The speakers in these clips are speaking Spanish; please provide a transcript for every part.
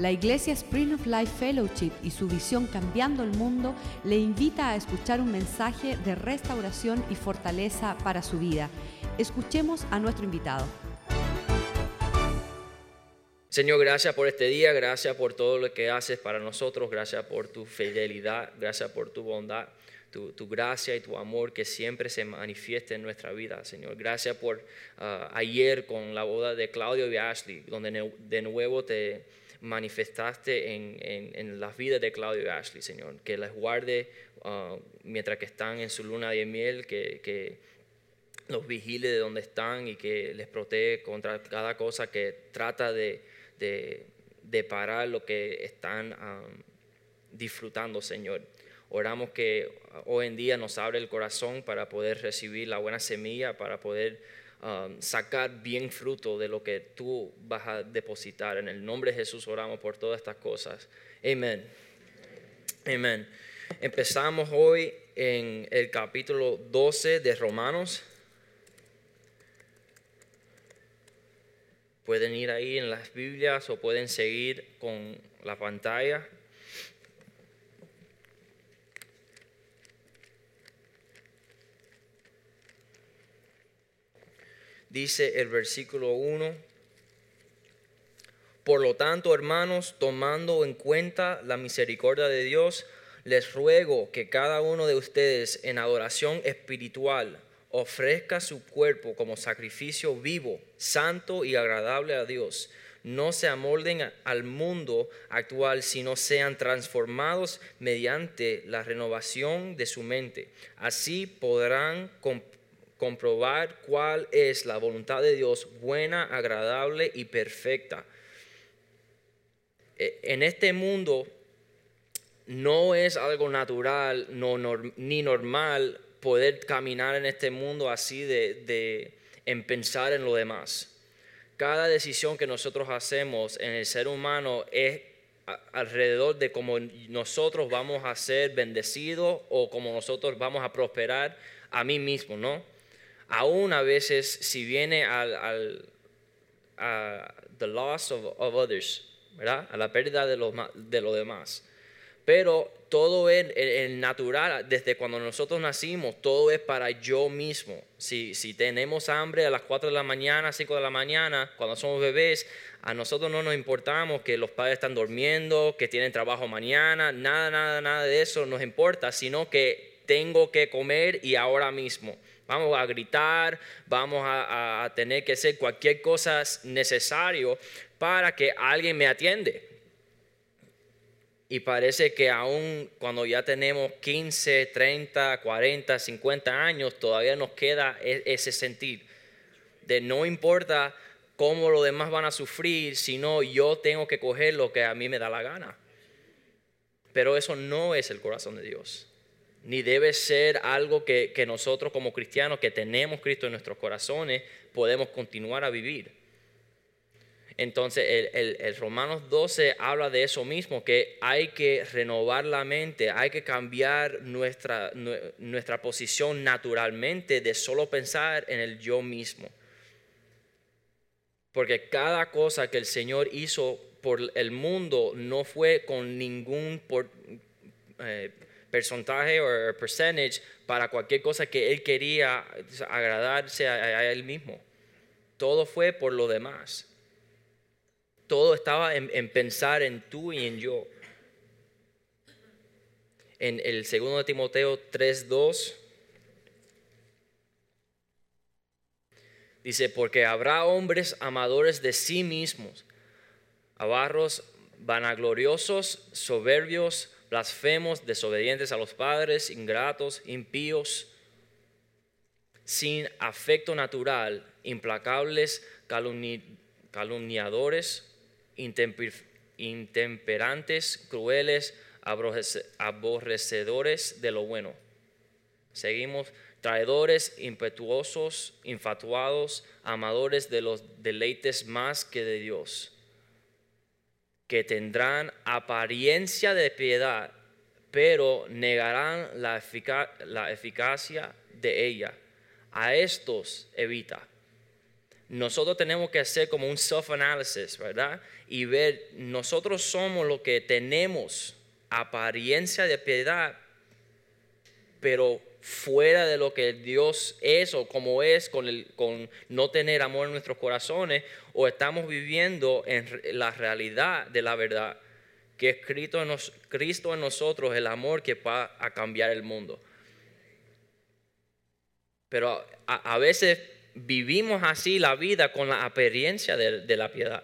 La Iglesia Spring of Life Fellowship y su visión Cambiando el Mundo le invita a escuchar un mensaje de restauración y fortaleza para su vida. Escuchemos a nuestro invitado. Señor, gracias por este día, gracias por todo lo que haces para nosotros, gracias por tu fidelidad, gracias por tu bondad, tu, gracia y tu amor que siempre se manifiesta en nuestra vida, Señor. Gracias por ah, ayer con la boda de Claudio y Ashley, donde de nuevo te, manifestaste en, las vidas de Claudio y Ashley, Señor. Que las guarde uh, mientras que están en su luna de miel, que, los vigile de donde están y que les protege contra cada cosa que trata de parar lo que están um, disfrutando, Señor. Oramos que hoy en día nos abre el corazón para poder recibir la buena semilla, para poder Um, sacar bien fruto de lo que tú vas a depositar. En el nombre de Jesús oramos por todas estas cosas. Amén. Amén. Empezamos hoy en el capítulo 12 de Romanos. Pueden ir ahí en las Biblias o pueden seguir con la pantalla. Dice el versículo 1. Por lo tanto, hermanos, tomando en cuenta la misericordia de Dios, les ruego que cada uno de ustedes en adoración espiritual ofrezca su cuerpo como sacrificio vivo, santo y agradable a Dios. No se amolden al mundo actual, sino sean transformados mediante la renovación de su mente. Así podrán comprobar cuál es la voluntad de Dios buena, agradable y perfecta. E, en este mundo no es algo natural no, ni normal poder caminar en este mundo así de, de en pensar en lo demás. Cada decisión que nosotros hacemos en el ser humano es alrededor de cómo nosotros vamos a ser bendecidos o cómo nosotros vamos a prosperar a mí mismo, ¿no? Aún a veces si viene al, al a the loss of, others, ¿verdad? A la pérdida de los de lo demás. Pero todo es el, natural, desde cuando nosotros nacimos, todo es para yo mismo. Si, si tenemos hambre a las 4 de la mañana, 5 de la mañana, cuando somos bebés, a nosotros no nos importamos que los padres están durmiendo, que tienen trabajo mañana, nada, nada, nada de eso nos importa, sino que tengo que comer y ahora mismo. Vamos a gritar, vamos a, tener que hacer cualquier cosa necesario para que alguien me atiende. Y parece que aún cuando ya tenemos 15, 30, 40, 50 años, todavía nos queda e, ese sentir de no importa cómo los demás van a sufrir, sino yo tengo que coger lo que a mí me da la gana. Pero eso no es el corazón de Dios ni debe ser algo que, nosotros como cristianos que tenemos Cristo en nuestros corazones podemos continuar a vivir. Entonces el, el, Romanos 12 habla de eso mismo, que hay que renovar la mente, hay que cambiar nuestra, nuestra posición naturalmente de solo pensar en el yo mismo. Porque cada cosa que el Señor hizo por el mundo no fue con ningún por, eh, porcentaje o percentage para cualquier cosa que él quería agradarse a, él mismo. Todo fue por lo demás. Todo estaba en, pensar en tú y en yo. En el segundo de Timoteo 3:2 dice, porque habrá hombres amadores de sí mismos, avarros, vanagloriosos, soberbios, blasfemos, desobedientes a los padres, ingratos, impíos, sin afecto natural, implacables, calumniadores, intemperantes, crueles, aborrecedores de lo bueno. Seguimos, traidores, impetuosos, infatuados, amadores de los deleites más que de Dios que tendrán apariencia de piedad, pero negarán la, eficacia de ella. A estos evita. nosotros tenemos que hacer como un self-analysis, ¿verdad? Y ver, nosotros somos lo que tenemos apariencia de piedad, pero fuera de lo que Dios es o como es con, el, con no tener amor en nuestros corazones, o estamos viviendo en la realidad de la verdad, que es Cristo en, Cristo en nosotros, el amor que va a cambiar el mundo. Pero a, veces vivimos así la vida con la apariencia de la piedad.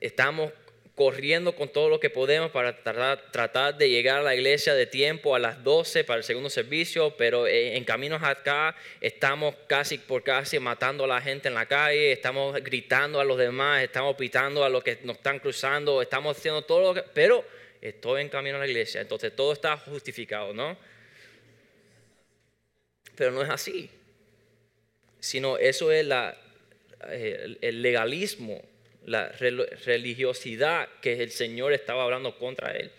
Estamos corriendo con todo lo que podemos para tratar, de llegar a la iglesia de tiempo a las 12 para el segundo servicio, pero eh, en caminos acá estamos casi por casi matando a la gente en la calle, estamos gritando a los demás, estamos pitando a los que nos están cruzando, estamos haciendo todo lo que... Pero estoy en camino a la iglesia, entonces todo está justificado, ¿no? Pero no es así, sino eso es eh, el legalismo la religiosidad que el Señor estaba hablando contra él.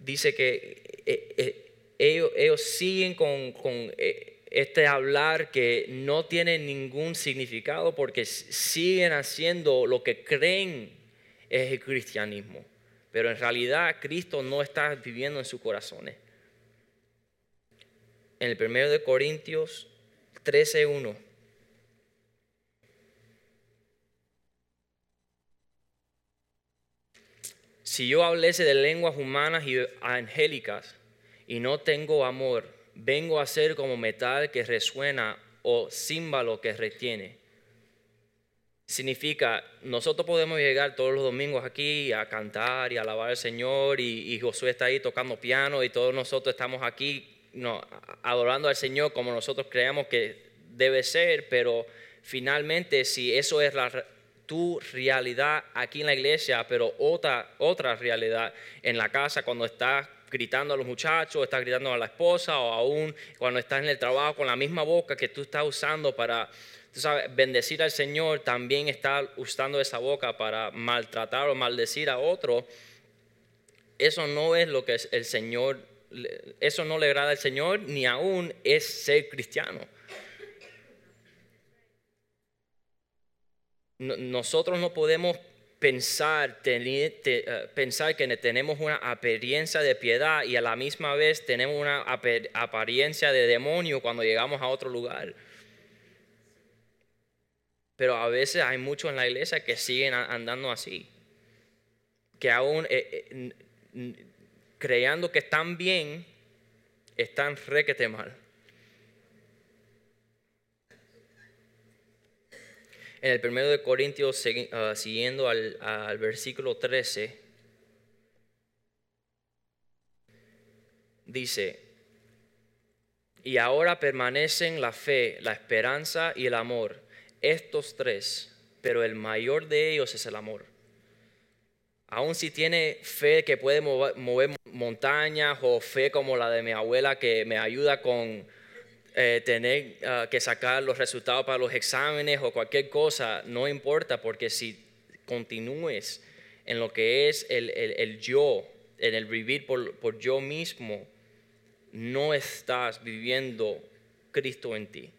Dice que eh, eh, ellos, siguen con, eh, este hablar que no tiene ningún significado porque siguen haciendo lo que creen es el cristianismo. Pero en realidad Cristo no está viviendo en sus corazones en el primero de Corintios 13.1. Si yo hablese de lenguas humanas y angélicas y no tengo amor, vengo a ser como metal que resuena o címbalo que retiene. Significa, nosotros podemos llegar todos los domingos aquí a cantar y alabar al Señor y, y Josué está ahí tocando piano y todos nosotros estamos aquí no, adorando al Señor como nosotros creemos que debe ser, pero finalmente si eso es la, tu realidad aquí en la iglesia, pero otra, otra realidad en la casa cuando estás gritando a los muchachos, estás gritando a la esposa o aún cuando estás en el trabajo con la misma boca que tú estás usando para tú sabes, bendecir al Señor, también estás usando esa boca para maltratar o maldecir a otro. Eso no es lo que el Señor eso no le agrada al Señor, ni aún es ser cristiano. Nosotros no podemos pensar, eh, pensar que tenemos una apariencia de piedad y a la misma vez tenemos una apariencia de demonio cuando llegamos a otro lugar. Pero a veces hay muchos en la iglesia que siguen andando así, que aún eh, eh, creyendo que están bien, están requete mal. En el primero de Corintios, ah, siguiendo al, al versículo 13, dice, y ahora permanecen la fe, la esperanza y el amor, estos tres, pero el mayor de ellos es el amor. Aún si tiene fe que puede mover, montañas o fe como la de mi abuela que me ayuda con eh, tener ah, que sacar los resultados para los exámenes o cualquier cosa, no importa porque si continúes en lo que es el, yo, en el vivir por, por yo mismo, no estás viviendo Cristo en ti.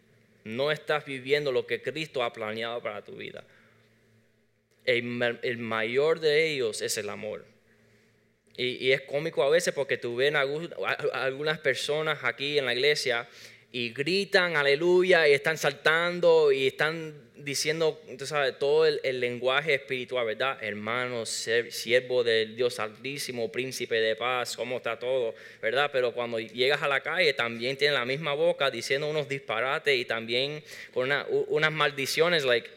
No estás viviendo lo que Cristo ha planeado para tu vida el, mayor de ellos es el amor. Y, es cómico a veces porque tú ves algunas personas aquí en la iglesia y gritan aleluya y están saltando y están diciendo, todo el, lenguaje espiritual, ¿verdad? Hermano, siervo del Dios Altísimo, príncipe de paz, cómo está todo, ¿verdad? Pero cuando llegas a la calle también tienen la misma boca diciendo unos disparates y también con unas maldiciones, like,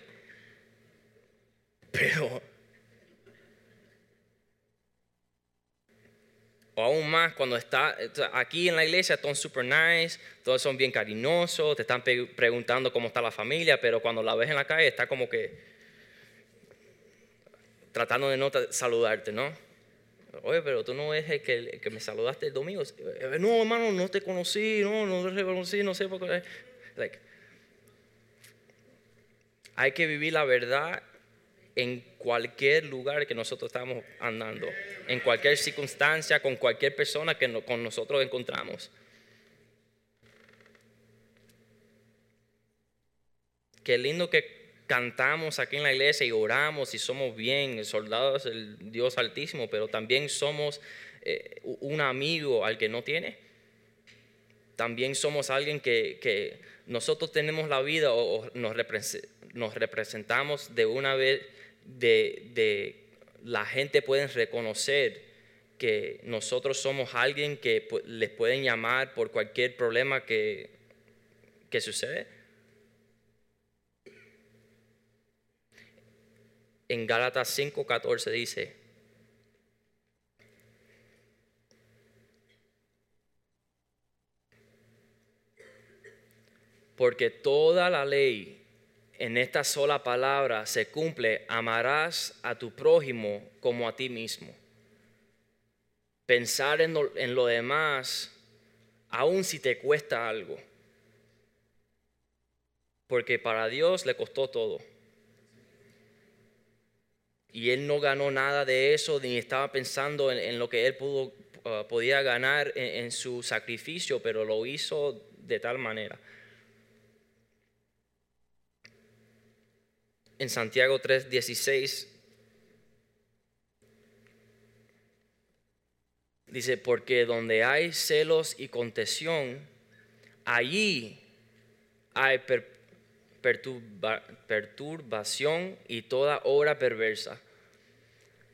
pero, o aún más, cuando está aquí en la iglesia, todos son super nice, todos son bien cariñosos, te están preguntando cómo está la familia, pero cuando la ves en la calle está como que tratando de no saludarte, ¿no? Oye, pero tú no eres el que, que me saludaste el domingo. Eh, no, hermano, no te conocí, no, no te reconocí, no sé por qué. Like, hay que vivir la verdad en cualquier lugar que nosotros estamos andando, en cualquier circunstancia, con cualquier persona que con nosotros encontramos. Qué lindo que cantamos aquí en la iglesia y oramos y somos bien soldados del Dios Altísimo, pero también somos eh, un amigo al que no tiene. También somos alguien que, nosotros tenemos la vida o nos, representamos de una vez de, la gente puede reconocer que nosotros somos alguien que les pueden llamar por cualquier problema que, que sucede. en Gálatas 5:14 dice, porque toda la ley en esta sola palabra se cumple, amarás a tu prójimo como a ti mismo. Pensar en lo, demás, aun si te cuesta algo, porque para Dios le costó todo. Y él no ganó nada de eso, ni estaba pensando en, lo que él pudo, uh, podía ganar en, su sacrificio, pero lo hizo de tal manera. En Santiago 3:16 dice, porque donde hay celos y contención, allí hay perturbación y toda obra perversa.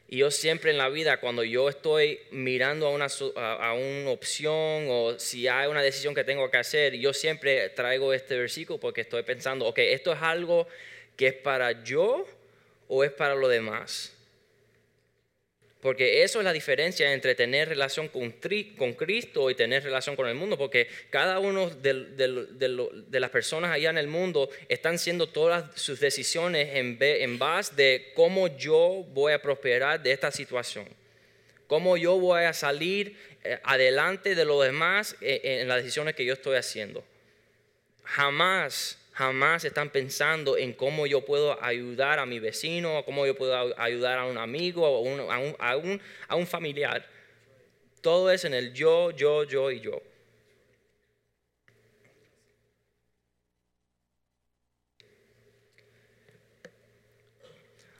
Y yo siempre en la vida, cuando yo estoy mirando a una, a una opción o si hay una decisión que tengo que hacer, yo siempre traigo este versículo porque estoy pensando, ok, esto es algo que es para yo o es para los demás. Porque eso es la diferencia entre tener relación con, Cristo y tener relación con el mundo. Porque cada uno de, las personas allá en el mundo están haciendo todas sus decisiones en, en base de cómo yo voy a prosperar de esta situación. Cómo yo voy a salir eh, adelante de los demás eh, en las decisiones que yo estoy haciendo. Jamás jamás están pensando en cómo yo puedo ayudar a mi vecino, cómo yo puedo ayudar a un amigo, un, a un, a un, familiar. Todo es en el yo, yo, yo y yo.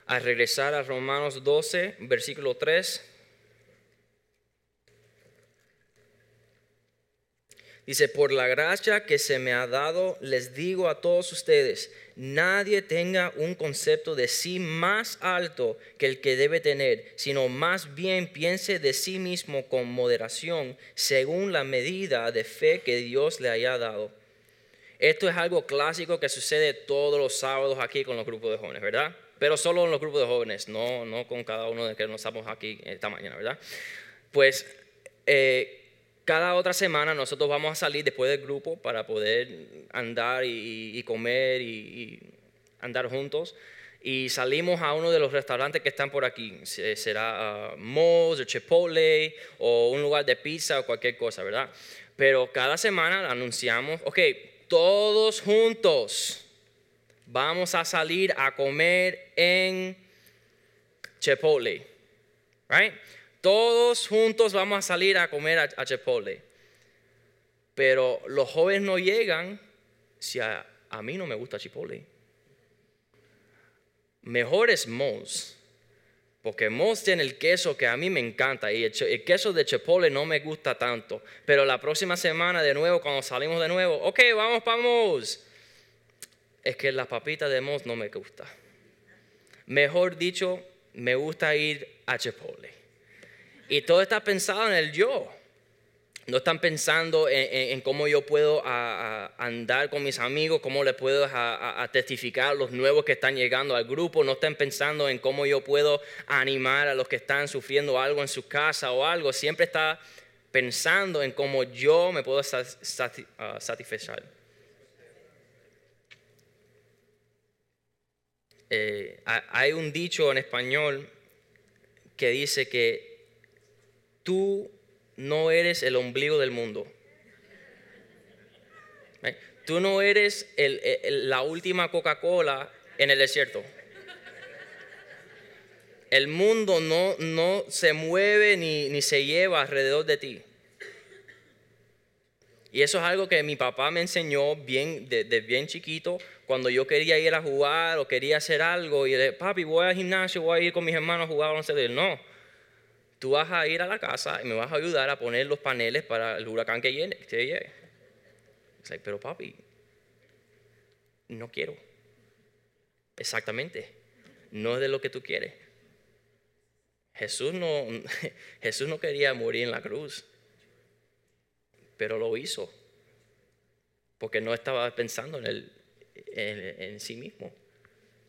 Al regresar a Romanos 12, versículo 3, Dice, por la gracia que se me ha dado, les digo a todos ustedes, nadie tenga un concepto de sí más alto que el que debe tener, sino más bien piense de sí mismo con moderación, según la medida de fe que Dios le haya dado. Esto es algo clásico que sucede todos los sábados aquí con los grupos de jóvenes, ¿verdad? Pero solo en los grupos de jóvenes, no, no con cada uno de que nos estamos aquí esta mañana, ¿verdad? Pues eh, cada otra semana nosotros vamos a salir después del grupo para poder andar y, comer y, andar juntos. Y salimos a uno de los restaurantes que están por aquí. Será uh, Mo's o Chipotle o un lugar de pizza o cualquier cosa, ¿verdad? Pero cada semana anunciamos, ok, todos juntos vamos a salir a comer en Chipotle. Right? Todos juntos vamos a salir a comer a, Chipotle. Pero los jóvenes no llegan si a, mí no me gusta Chipotle. Mejor es Moss. Porque Moss tiene el queso que a mí me encanta y el, queso de Chipotle no me gusta tanto. Pero la próxima semana de nuevo, cuando salimos de nuevo, ok, vamos para Moss. Es que la papita de Moss no me gusta. Mejor dicho, me gusta ir a Chipotle. Y todo está pensado en el yo. No están pensando en, cómo yo puedo andar con mis amigos, cómo le puedo testificar los nuevos que están llegando al grupo. No están pensando en cómo yo puedo animar a los que están sufriendo algo en su casa o algo. Siempre está pensando en cómo yo me puedo ah, satisfacer. Eh, hay un dicho en español que dice que tú no eres el ombligo del mundo. Tú no eres la última Coca-Cola en el desierto. El mundo no, no se mueve ni, ni se lleva alrededor de ti. Y eso es algo que mi papá me enseñó bien, desde bien chiquito, cuando yo quería ir a jugar o quería hacer algo. Y le papi, voy al gimnasio, voy a ir con mis hermanos a jugar baloncesto. No, tú vas a ir a la casa y me vas a ayudar a poner los paneles para el huracán que llegue. Pero papi, no quiero. Exactamente. No es de lo que tú quieres. Jesús no, Jesús no quería morir en la cruz pero lo hizo, porque no estaba pensando en, el, en, sí mismo,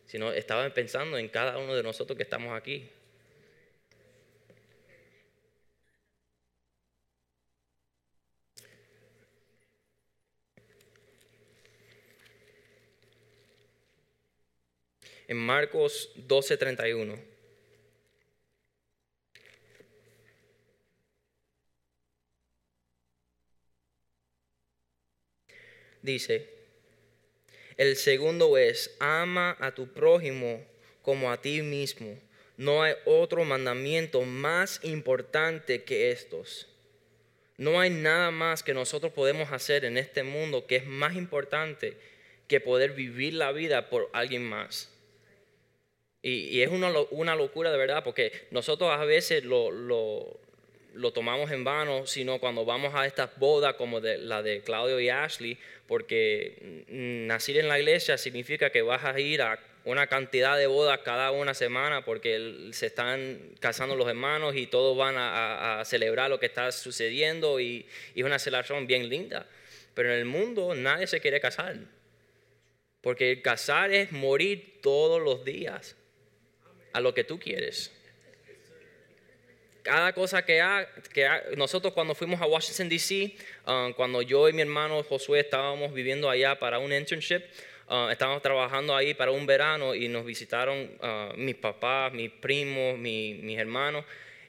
sino estaba pensando en cada uno de nosotros que estamos aquí. En Marcos 12:31. dice, el segundo es, ama a tu prójimo como a ti mismo. No hay otro mandamiento más importante que estos. No hay nada más que nosotros podemos hacer en este mundo que es más importante que poder vivir la vida por alguien más. Y, es una, una, locura de verdad, porque nosotros a veces lo, lo, tomamos en vano, sino cuando vamos a estas bodas como de, la de Claudio y Ashley, porque nacer en la iglesia significa que vas a ir a una cantidad de bodas cada una semana porque se están casando los hermanos y todos van a, celebrar lo que está sucediendo y, es una celebración bien linda. Pero en el mundo nadie se quiere casar, porque casar es morir todos los días a lo que tú quieres cada cosa que, ha, que nosotros cuando fuimos a Washington, D.C., um, cuando yo y mi hermano Josué estábamos viviendo allá para un internship, uh, estábamos trabajando ahí para un verano y nos visitaron uh, mis papás, mis primos, mis hermanos,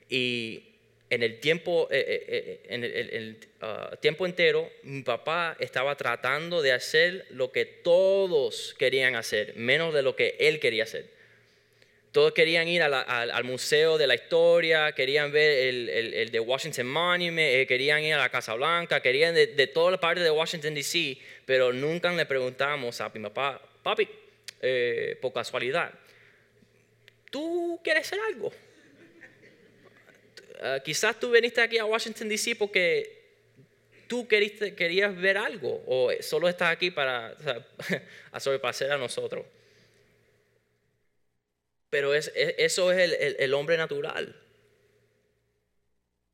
y en el tiempo, eh, eh, eh, en el, uh, tiempo entero, mi papá estaba tratando de hacer lo que todos querían hacer, menos de lo que él quería hacer. Todos querían ir al Museo de la Historia, querían ver el, de Washington Monument, eh, querían ir a la Casa Blanca, querían de, de toda la parte de Washington, D.C., pero nunca le preguntamos a mi papá, papi, eh, por casualidad, ¿tú quieres hacer algo? Ah, quizás tú viniste aquí a Washington, D.C. porque tú querías ver algo o solo estás aquí para o a nosotros. Pero es, eso es el, hombre natural.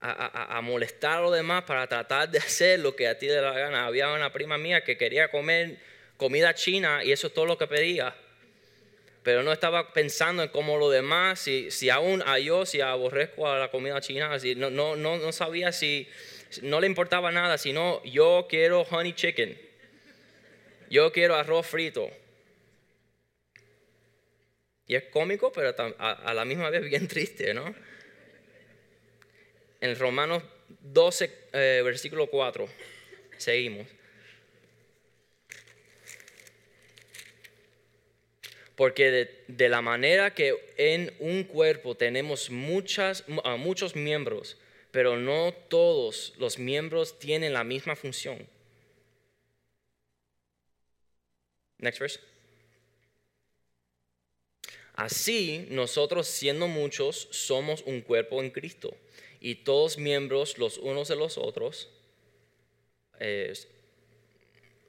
A, molestar a los demás para tratar de hacer lo que a ti le da la gana. Había una prima mía que quería comer comida china y eso es todo lo que pedía. Pero no estaba pensando en cómo lo demás, si, si aún a yo, si aborrezco a la comida china, no, no, no, no sabía si, no le importaba nada, sino yo quiero honey chicken, yo quiero arroz frito. Y es cómico, pero a, la misma vez bien triste, ¿no? En Romanos 12, eh, versículo 4, seguimos. Porque de, la manera que en un cuerpo tenemos muchas, muchos miembros, pero no todos los miembros tienen la misma función. Next verse. Así, nosotros siendo muchos, somos un cuerpo en Cristo y todos miembros los unos de los otros.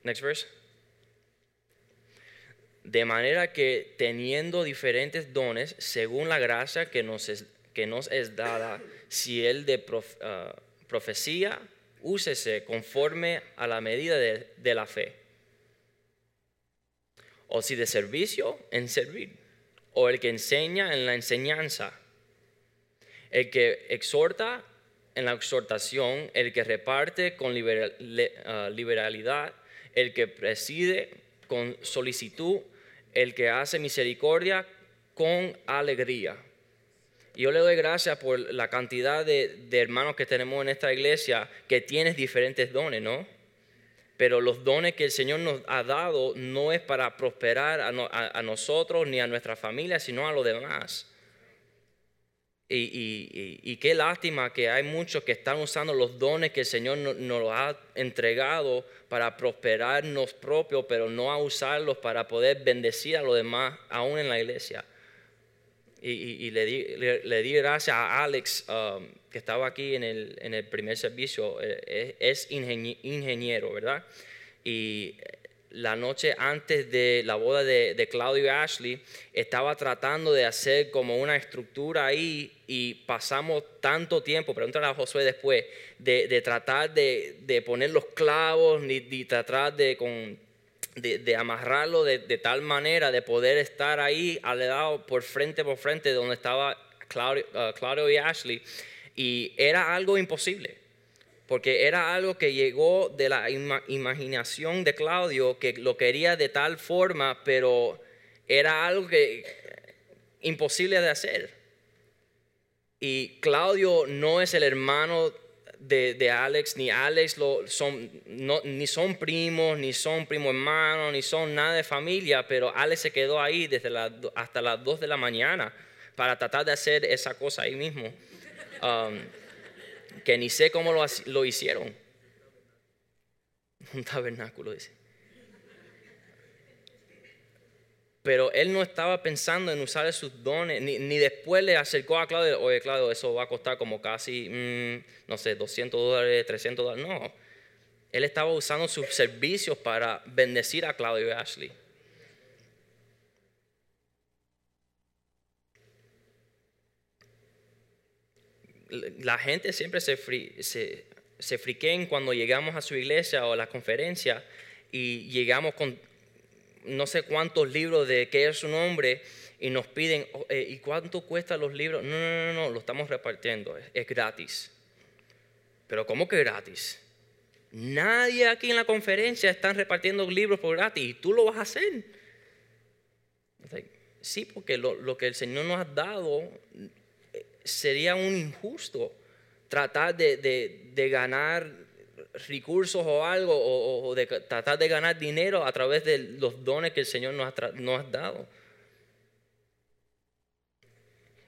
next verse. De manera que teniendo diferentes dones, según la gracia que nos es, que nos es dada, si el de ah, profecía, úsese conforme a la medida de, de la fe. O si de servicio, en servir o el que enseña en la enseñanza, el que exhorta en la exhortación, el que reparte con ah, liberalidad, el que preside con solicitud, el que hace misericordia con alegría. Yo le doy gracias por la cantidad de, de hermanos que tenemos en esta iglesia que tienes diferentes dones, ¿no? Pero los dones que el Señor nos ha dado no es para prosperar a, nosotros ni a nuestra familia, sino a los demás. Y, qué lástima que hay muchos que están usando los dones que el Señor nos, ha entregado para prosperarnos propios, pero no a usarlos para poder bendecir a los demás, aún en la iglesia. Y, le, di, le, di, gracias a Alex, um, estaba aquí en el, en el primer servicio, eh, es, ingeniero, ¿verdad? Y la noche antes de la boda de, Claudio y Ashley, estaba tratando de hacer como una estructura ahí y pasamos tanto tiempo, pregúntale a Josué después, de, tratar de, poner los clavos, ni, tratar de, con, de, amarrarlo de, tal manera de poder estar ahí al lado por frente por frente donde estaba Claudio, uh, Claudio y Ashley. Y era algo imposible porque era algo que llegó de la imaginación de Claudio, que lo quería de tal forma, pero era algo imposible de hacer. Y Claudio no es el hermano de, Alex, ni Alex lo, son, ni son primos, ni son primo hermanos, ni son nada de familia, pero Alex se quedó ahí desde hasta las 2 de la mañana para tratar de hacer esa cosa ahí mismo. Um, que ni sé cómo lo, lo hicieron. Un tabernáculo, dice. Pero él no estaba pensando en usar sus dones, ni, después le acercó a Claudio, oye Claudio, eso va a costar como casi, mm, no sé, 200 dólares, 300 dólares. No, él estaba usando sus servicios para bendecir a Claudio y Ashley. La gente siempre se, se friquen cuando llegamos a su iglesia o a la conferencia y llegamos con no sé cuántos libros de qué es su nombre y nos piden, oh, eh, ¿y cuánto cuestan los libros? No, no, no, no, lo estamos repartiendo, es, gratis. Pero ¿cómo que gratis? Nadie aquí en la conferencia está repartiendo libros por gratis y tú lo vas a hacer. Sí, porque lo, lo que el Señor nos ha dado sería un injusto tratar de, ganar recursos o algo, o, de tratar de ganar dinero a través de los dones que el Señor nos ha, nos ha dado.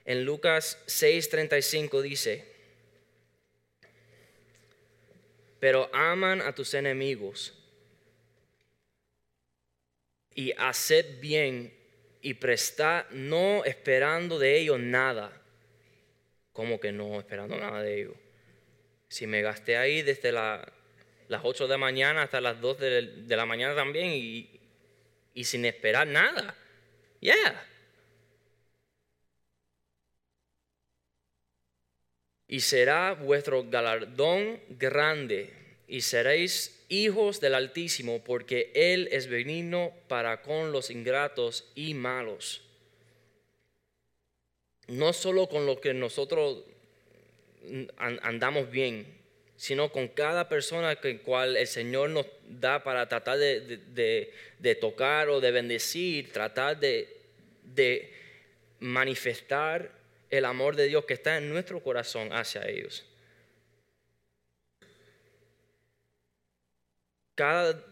En Lucas 6:35 dice, pero aman a tus enemigos y haced bien y prestad no esperando de ellos nada ¿Cómo que no? Esperando nada de ellos. Si me gasté ahí desde las 8 de la mañana hasta las 2 de, la mañana también y, sin esperar nada. Yeah. Y será vuestro galardón grande y seréis hijos del Altísimo porque Él es benigno para con los ingratos y malos no solo con lo que nosotros andamos bien, sino con cada persona que cual el Señor nos da para tratar de, tocar o de bendecir, tratar de, de manifestar el amor de Dios que está en nuestro corazón hacia ellos. Cada,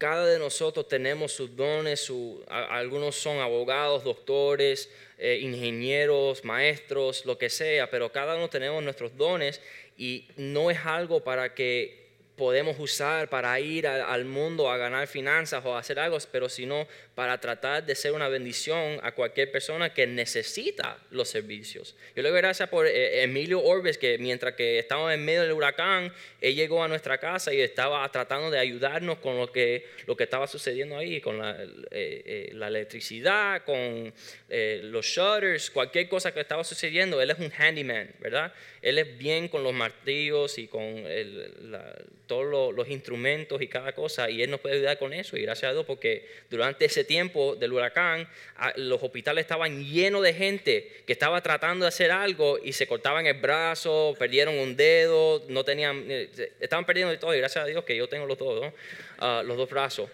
cada de nosotros tenemos sus dones, algunos son abogados, doctores, eh, ingenieros, maestros, lo que sea, pero cada uno tenemos nuestros dones y no es algo para que podemos usar para ir al mundo a ganar finanzas o hacer algo, pero sino para tratar de ser una bendición a cualquier persona que necesita los servicios. Yo le doy gracias por eh, Emilio Orbes, que mientras que estábamos en medio del huracán, él llegó a nuestra casa y estaba tratando de ayudarnos con lo que, lo que estaba sucediendo ahí, con la, eh, eh, electricidad, con los shutters, cualquier cosa que estaba sucediendo. Él es un handyman, ¿verdad? Él es bien con los martillos y con el, la, todos los, instrumentos y cada cosa, y Él nos puede ayudar con eso. Y gracias a Dios, porque durante ese tiempo del huracán, los hospitales estaban llenos de gente que estaba tratando de hacer algo y se cortaban el brazo, perdieron un dedo, no tenían, eh, estaban perdiendo de todo, y gracias a Dios que yo tengo los dos, ah, los dos brazos.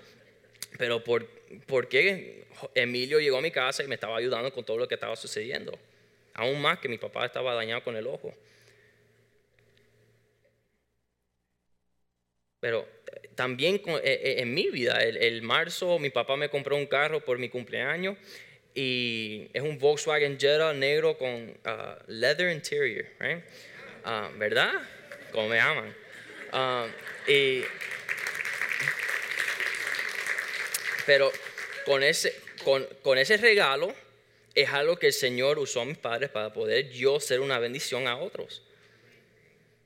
Pero por, porque Emilio llegó a mi casa y me estaba ayudando con todo lo que estaba sucediendo. Aún más que mi papá estaba dañado con el ojo. Pero eh, también eh, eh, en mi vida, el, marzo mi papá me compró un carro por mi cumpleaños y es un Volkswagen Jetta negro con uh, leather interior, right? Uh, ¿verdad? Como me aman. Uh, y, pero con ese, con, con ese regalo es algo que el Señor usó a mis padres para poder yo ser una bendición a otros.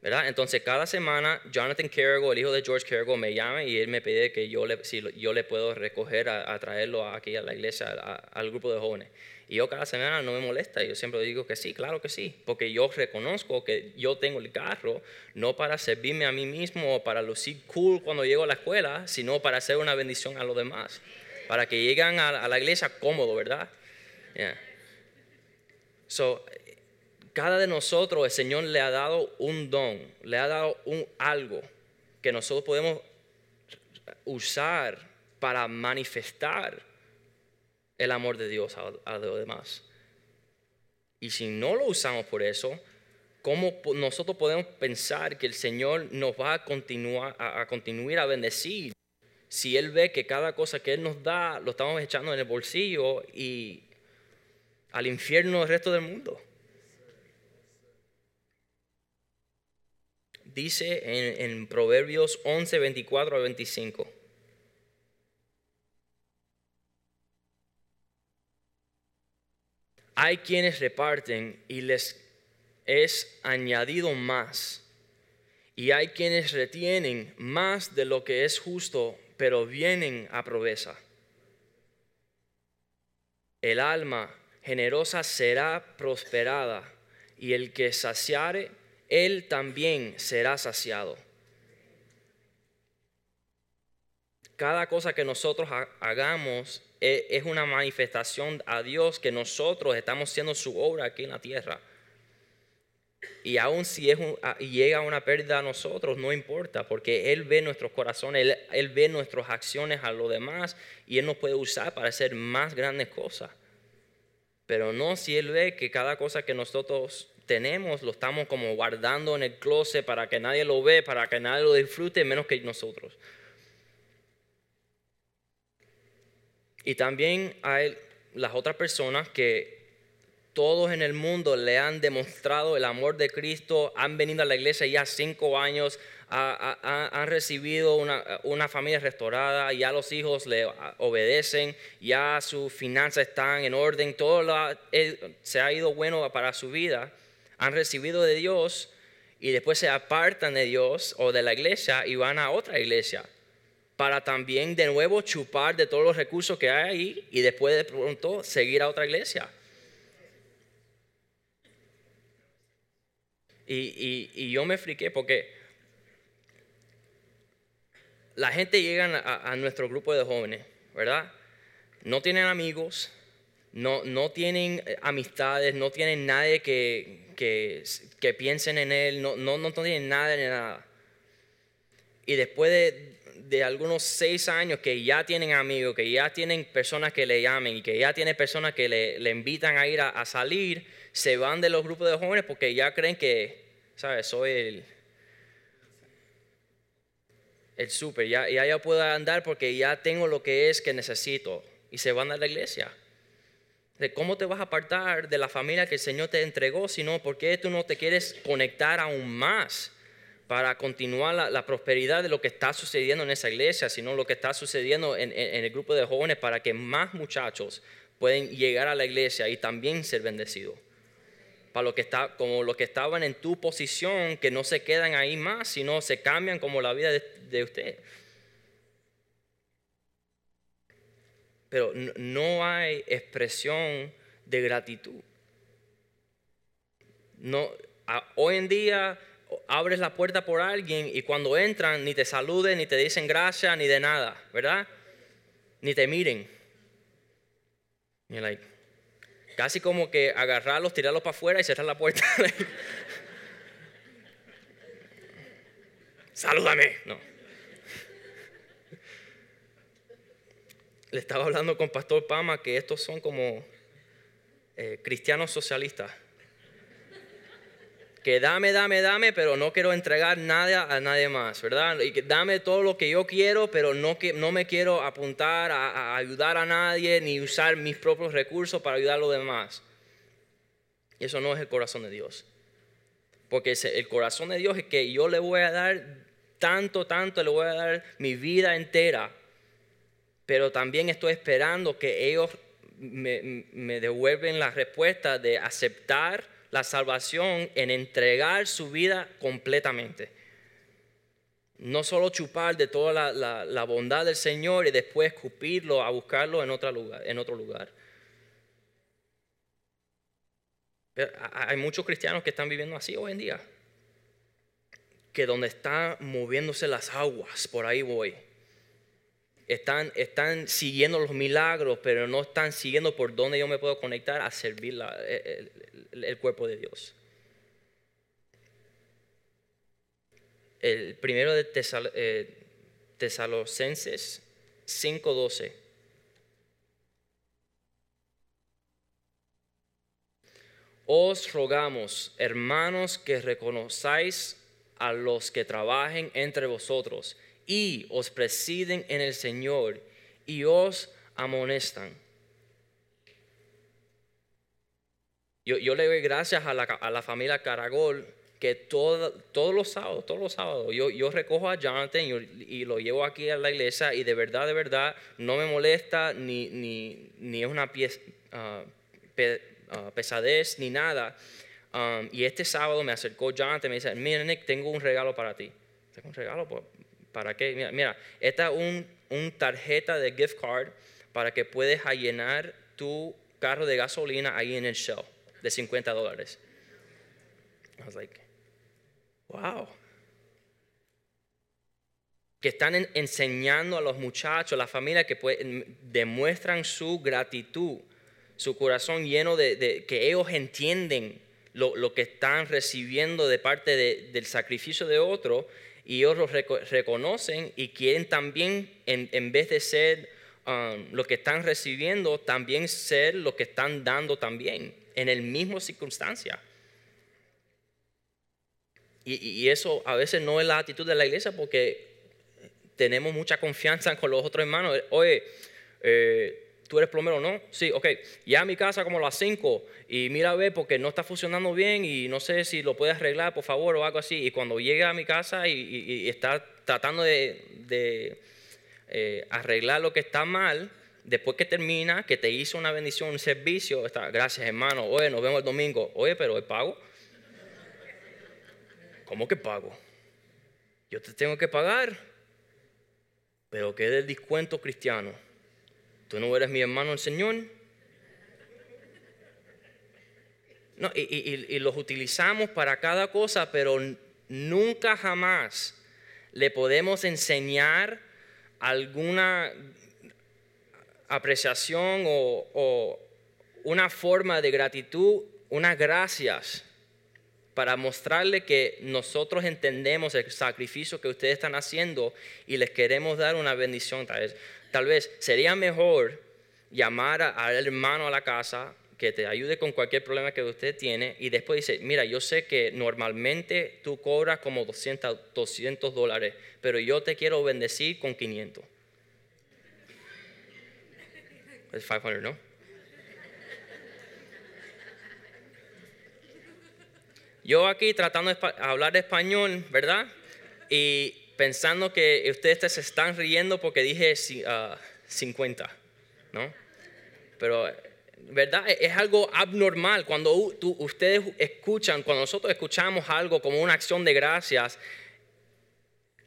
¿Verdad? Entonces cada semana Jonathan Carrigo, el hijo de George Carrigo, me llama y él me pide que yo le, si yo le puedo recoger a, traerlo aquí a la iglesia, al grupo de jóvenes. Y yo cada semana no me molesta, yo siempre digo que sí, claro que sí, porque yo reconozco que yo tengo el carro no para servirme a mí mismo o para lucir cool cuando llego a la escuela, sino para hacer una bendición a los demás, para que lleguen a, la iglesia cómodo, ¿verdad? Yeah. So, cada de nosotros el Señor le ha dado un don, le ha dado un algo que nosotros podemos usar para manifestar el amor de Dios a, los demás. Y si no lo usamos por eso, ¿cómo nosotros podemos pensar que el Señor nos va a continuar a, a continuar a bendecir si Él ve que cada cosa que Él nos da lo estamos echando en el bolsillo y al infierno del resto del mundo? Dice en, Proverbios 11, 24 a 25. Hay quienes reparten y les es añadido más. Y hay quienes retienen más de lo que es justo, pero vienen a proveza. El alma generosa será prosperada, y el que saciare él también será saciado. Cada cosa que nosotros hagamos e, es una manifestación a Dios que nosotros estamos haciendo su obra aquí en la tierra. Y aun si es llega una pérdida a nosotros, no importa, porque Él ve nuestros corazones, él, él, ve nuestras acciones a los demás y Él nos puede usar para hacer más grandes cosas. Pero no si Él ve que cada cosa que nosotros tenemos lo estamos como guardando en el closet para que nadie lo ve, para que nadie lo disfrute, menos que nosotros. Y también hay las otras personas que todos en el mundo le han demostrado el amor de Cristo, han venido a la iglesia ya cinco años, han recibido una, familia restaurada, ya los hijos le obedecen, ya sus finanzas están en orden, todo se ha ido bueno para su vida han recibido de Dios y después se apartan de Dios o de la iglesia y van a otra iglesia para también de nuevo chupar de todos los recursos que hay ahí y después de pronto seguir a otra iglesia. Y, yo me friqué porque la gente llega a, a, nuestro grupo de jóvenes, ¿verdad? No tienen amigos, no, no tienen amistades, no tienen nadie que, que, piensen en Él, no, no, no tienen nada de nada. Y después de, de, algunos seis años que ya tienen amigos, que ya tienen personas que le llamen y que ya tienen personas que le, le invitan a ir a, salir, se van de los grupos de jóvenes porque ya creen que, ¿sabes? Soy el, el súper, ya, ya, ya puedo andar porque ya tengo lo que es que necesito. Y se van a la iglesia de cómo te vas a apartar de la familia que el Señor te entregó, sino porque tú no te quieres conectar aún más para continuar la, prosperidad de lo que está sucediendo en esa iglesia, sino lo que está sucediendo en, el grupo de jóvenes para que más muchachos pueden llegar a la iglesia y también ser bendecidos. Para lo que está, como los que estaban en tu posición, que no se quedan ahí más, sino se cambian como la vida de, de usted. Pero no hay expresión de gratitud. No, hoy en día abres la puerta por alguien y cuando entran ni te saluden, ni te dicen gracias, ni de nada, ¿verdad? Ni te miren. casi como que agarrarlos, tirarlos para afuera y cerrar la puerta. Salúdame. No. Le estaba hablando con Pastor Pama que estos son como eh, cristianos socialistas. que dame, dame, dame, pero no quiero entregar nada a nadie más, ¿verdad? Y que dame todo lo que yo quiero, pero no, que, no me quiero apuntar a, a ayudar a nadie ni usar mis propios recursos para ayudar a los demás. Y eso no es el corazón de Dios. Porque el corazón de Dios es que yo le voy a dar tanto, tanto, le voy a dar mi vida entera. Pero también estoy esperando que ellos me, me devuelven la respuesta de aceptar la salvación en entregar su vida completamente. No solo chupar de toda la, bondad del Señor y después escupirlo a buscarlo en otro lugar. En otro lugar. hay muchos cristianos que están viviendo así hoy en día. Que donde están moviéndose las aguas, por ahí voy están, están siguiendo los milagros, pero no están siguiendo por dónde yo me puedo conectar a servir el, cuerpo de Dios. El primero de eh, Tesalocenses 5:12. Os rogamos, hermanos, que reconozcáis a los que trabajen entre vosotros y os presiden en el Señor y os amonestan. Yo, le doy gracias a la, familia Caragol que todos los sábados, todos los sábados, yo, yo recojo a Jonathan y, lo llevo aquí a la iglesia y de verdad, de verdad, no me molesta ni, ni, es una pieza, ah, ah, pesadez ni nada. Um, y este sábado me acercó Jonathan y me dice, mira Nick, tengo un regalo para ti. Tengo un regalo, pues, ¿Para qué? Mira, esta es un, tarjeta de gift card para que puedas llenar tu carro de gasolina ahí en el Shell de 50 dólares. I was like, wow. Que están enseñando a los muchachos, a la familia, que demuestran su gratitud, su corazón lleno de, que ellos entienden lo, lo, que están recibiendo de parte del sacrificio de otro y ellos lo reconocen y quieren también, en, vez de ser um, lo que están recibiendo, también ser lo que están dando también, en el mismo circunstancia. Y, eso a veces no es la actitud de la iglesia porque tenemos mucha confianza con los otros hermanos. Oye, eh, ¿Tú eres plomero no? Sí, ok. Ya a mi casa como las 5 y mira a porque no está funcionando bien y no sé si lo puedes arreglar, por favor, o algo así. Y cuando llega a mi casa y, está tratando de, eh, arreglar lo que está mal, después que termina, que te hizo una bendición, un servicio, está, gracias hermano, oye, nos vemos el domingo. Oye, pero el pago. ¿Cómo que pago? Yo te tengo que pagar. Pero ¿qué del descuento cristiano? ¿Tú no eres mi hermano el Señor? No, y, los utilizamos para cada cosa, pero nunca jamás le podemos enseñar alguna apreciación o, una forma de gratitud, unas gracias, para mostrarle que nosotros entendemos el sacrificio que ustedes están haciendo y les queremos dar una bendición. Tal vez tal vez sería mejor llamar al hermano a la casa que te ayude con cualquier problema que usted tiene y después dice, mira, yo sé que normalmente tú cobras como 200, 200 dólares, pero yo te quiero bendecir con 500. Es 500, ¿no? Yo aquí tratando de hablar español, ¿verdad? Y pensando que ustedes se están riendo porque dije 50, ah, ¿no? Pero, ¿verdad? E-, es algo abnormal cuando ustedes escuchan, cuando nosotros escuchamos algo como una acción de gracias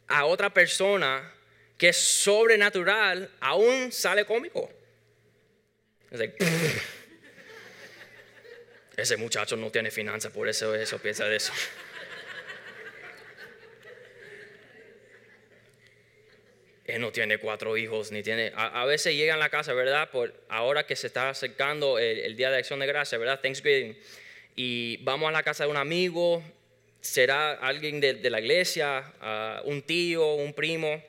a otra persona que es sobrenatural, aún sale cómico. ese muchacho no tiene finanzas, por eso eso piensa de eso. No tiene cuatro hijos, ni tiene... A, veces llega a la casa, ¿verdad? Por, ahora que se está acercando el, Día de Acción de Gracia, ¿verdad? Thanksgiving. Y vamos a la casa de un amigo, será alguien de, la iglesia, un tío, un primo.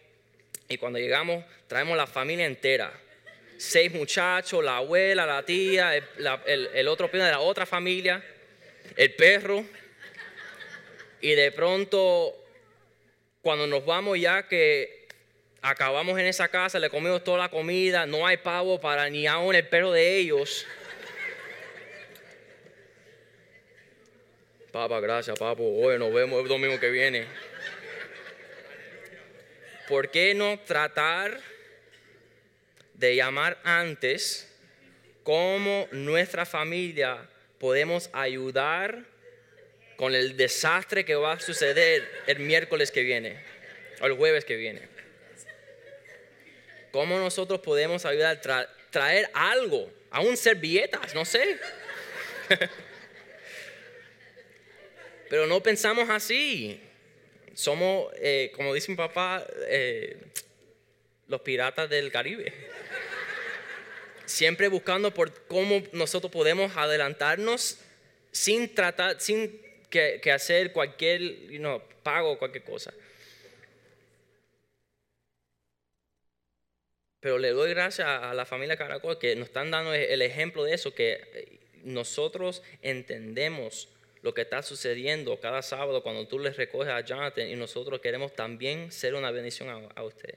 Y cuando llegamos, traemos la familia entera. Seis muchachos, la abuela, la tía, el, el otro primo de la otra familia, el perro. Y de pronto, cuando nos vamos ya que acabamos en esa casa, le comimos toda la comida, no hay pavo para ni aún el perro de ellos. Papá, gracias, papo. Hoy nos vemos el domingo que viene. ¿Por qué no tratar de llamar antes cómo nuestra familia podemos ayudar con el desastre que va a suceder el miércoles que viene o el jueves que viene? ¿Cómo nosotros podemos ayudar a traer algo, aún servilletas, no sé? Pero no pensamos así. Somos, eh, como dice mi papá, eh, los piratas del Caribe. Siempre buscando por cómo nosotros podemos adelantarnos sin tratar, sin que, hacer cualquier you know, pago, cualquier cosa. Pero le doy gracias a la familia Caracol que nos están dando el ejemplo de eso, que nosotros entendemos lo que está sucediendo cada sábado cuando tú les recoges a Jonathan y nosotros queremos también ser una bendición a, usted.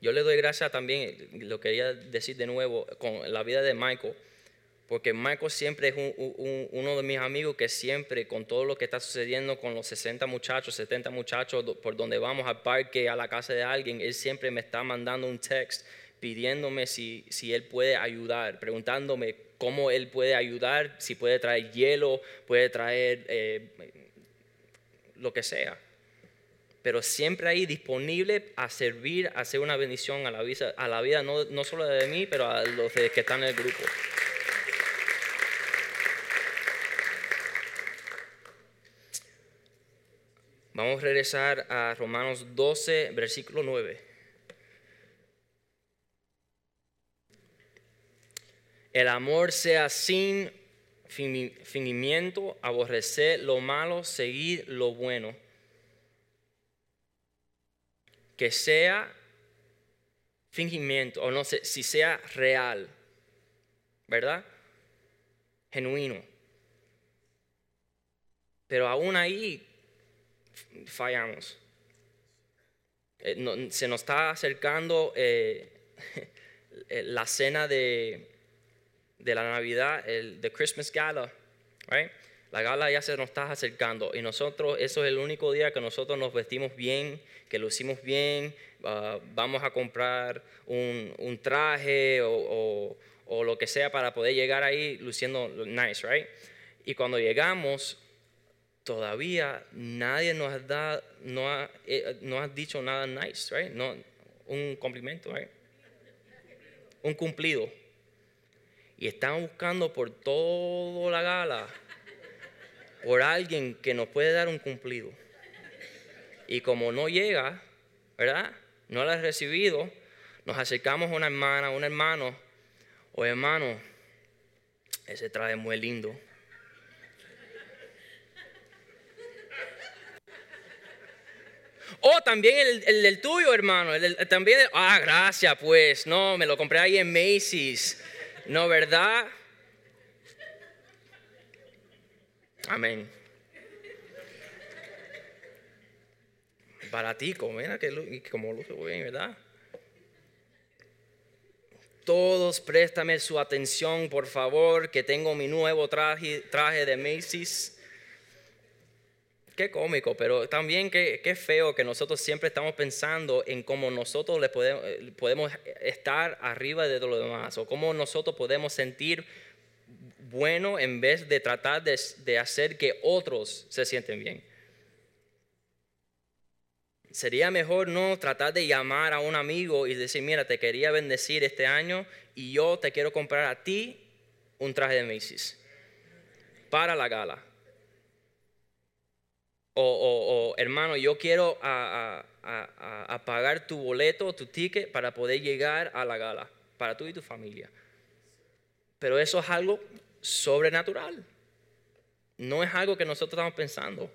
Yo le doy gracias también, lo quería decir de nuevo, con la vida de Michael, porque Michael siempre es uno de mis amigos que siempre, con todo lo que está sucediendo con los 60 muchachos, 70 muchachos, por donde vamos al parque, a la casa de alguien, él siempre me está mandando un text pidiéndome si, si Él puede ayudar, preguntándome cómo Él puede ayudar, si puede traer hielo, puede traer eh, lo que sea. Pero siempre ahí disponible a servir, a hacer una bendición a la vida, a la vida no, no solo de mí, pero a los que están en el grupo. Vamos a regresar a Romanos 12, versículo 9. El amor sea sin fingimiento, aborrecer lo malo, seguir lo bueno. Que sea fingimiento, o no sé, si sea real, ¿verdad? Genuino. Pero aún ahí fallamos. Eh, se nos está acercando eh, la cena de, de la Navidad, el the Christmas Gala, right? La gala ya se nos está acercando y nosotros, eso es el único día que nosotros nos vestimos bien, que lo hicimos bien, ah, vamos a comprar un, un traje o, o, lo que sea para poder llegar ahí luciendo nice, right? Y cuando llegamos, todavía nadie nos ha, ha, eh, no ha dicho nada nice? No, un cumplimiento? Un cumplido y están buscando por toda la gala por alguien que nos puede dar un cumplido. Y como no llega, ¿verdad? No la ha recibido, nos acercamos a una hermana, a un hermano, o hermano, ese traje muy lindo. O también el, el, del tuyo, hermano. El, también, ah, gracias, pues. No, me lo compré ahí en Macy's. ¿No verdad? Amén. Baratico, mira que como luce bien, ¿verdad? Todos préstame su atención, por favor, que tengo mi nuevo traje, traje de Macy's. Qué cómico, pero también qué, qué, feo que nosotros siempre estamos pensando en cómo nosotros le podemos, podemos estar arriba de lo demás o cómo nosotros podemos sentir bueno en vez de tratar de, de hacer que otros se sienten bien. Sería mejor no tratar de llamar a un amigo y decir, mira, te quería bendecir este año y yo te quiero comprar a ti un traje de Macy's para la gala o, hermano, yo quiero a, pagar tu boleto, tu ticket para poder llegar a la gala, para tú y tu familia. Pero eso es algo sobrenatural. No es algo que nosotros estamos pensando.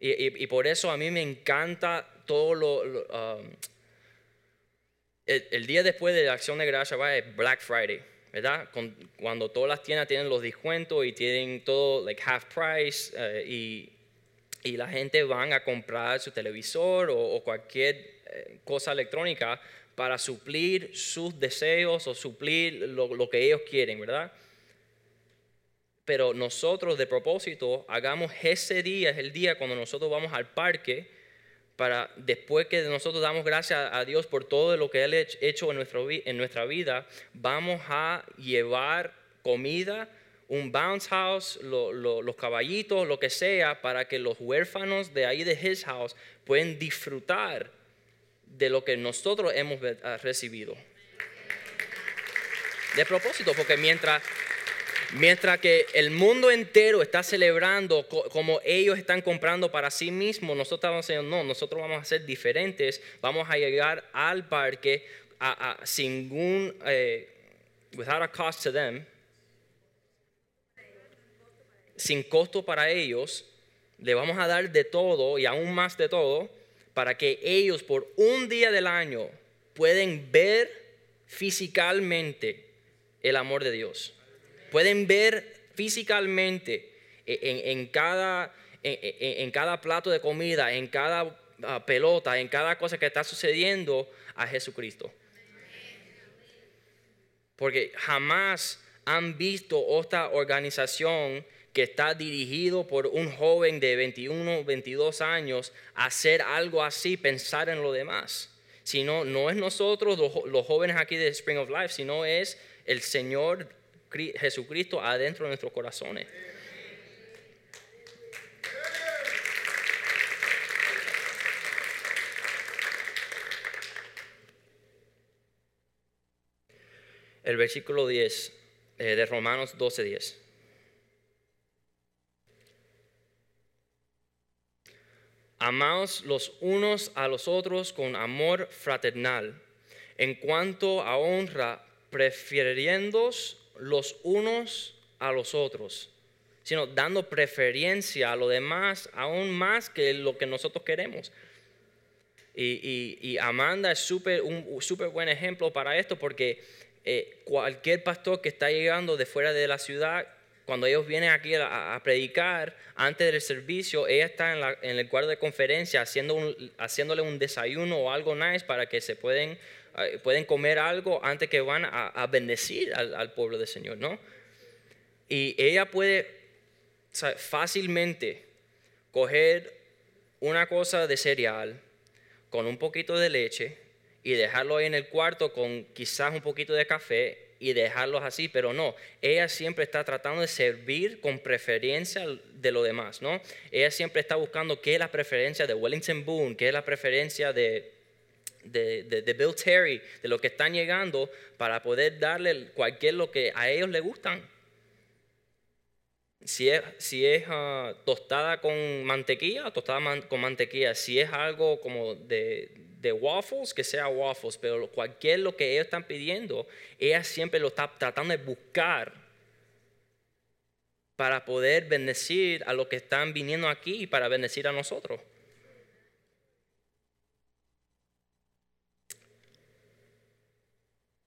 Y, por eso a mí me encanta todo lo... Um, el, día después de la acción de gracia va es Black Friday. ¿verdad? cuando todas las tiendas tienen los descuentos y tienen todo like half price eh, y, y, la gente van a comprar su televisor o, cualquier eh, cosa electrónica para suplir sus deseos o suplir lo, lo, que ellos quieren, ¿verdad? Pero nosotros de propósito hagamos ese día, es el día cuando nosotros vamos al parque para después que nosotros damos gracias a Dios por todo lo que Él ha hecho en, nuestra vida, vamos a llevar comida, un bounce house, los caballitos, lo que sea, para que los huérfanos de ahí de His house puedan disfrutar de lo que nosotros hemos recibido. De propósito, porque mientras Mientras que el mundo entero está celebrando como ellos están comprando para sí mismos, nosotros estamos diciendo, no, nosotros vamos a ser diferentes, vamos a llegar al parque sin un, eh, without a cost to them, sin costo para ellos, le vamos a dar de todo y aún más de todo para que ellos por un día del año pueden ver físicamente el amor de Dios pueden ver físicamente en, cada, en, cada plato de comida, en cada ah, pelota, en cada cosa que está sucediendo a Jesucristo. Porque jamás han visto otra organización que está dirigido por un joven de 21, 22 años hacer algo así, pensar en lo demás. Sino, no es nosotros los jóvenes aquí de Spring of Life, sino es el Señor Jesucristo adentro de nuestros corazones. El versículo 10 eh, de Romanos 12, 10. Amaos los unos a los otros con amor fraternal, en cuanto a honra, prefiriéndoos los unos a los otros, sino dando preferencia a lo demás aún más que lo que nosotros queremos. Y, Amanda es super, un súper buen ejemplo para esto porque eh, cualquier pastor que está llegando de fuera de la ciudad, cuando ellos vienen aquí a, predicar, antes del servicio, ella está en, el cuarto de conferencia haciendo haciéndole un desayuno o algo nice para que se pueden pueden comer algo antes que van a, bendecir al, pueblo del Señor, ¿no? Y ella puede fácilmente coger una cosa de cereal con un poquito de leche y dejarlo ahí en el cuarto con quizás un poquito de café y dejarlos así, pero no, ella siempre está tratando de servir con preferencia de lo demás, ¿no? Ella siempre está buscando qué es la preferencia de Wellington Boone, qué es la preferencia de de, Bill Terry, de lo que están llegando, para poder darle cualquier lo que a ellos les gustan. Si es, si es ah, tostada con mantequilla, tostada con mantequilla. Si es algo como de, de, waffles, que sea waffles. Pero cualquier lo que ellos están pidiendo, ella siempre lo está tratando de buscar para poder bendecir a los que están viniendo aquí y para bendecir a nosotros.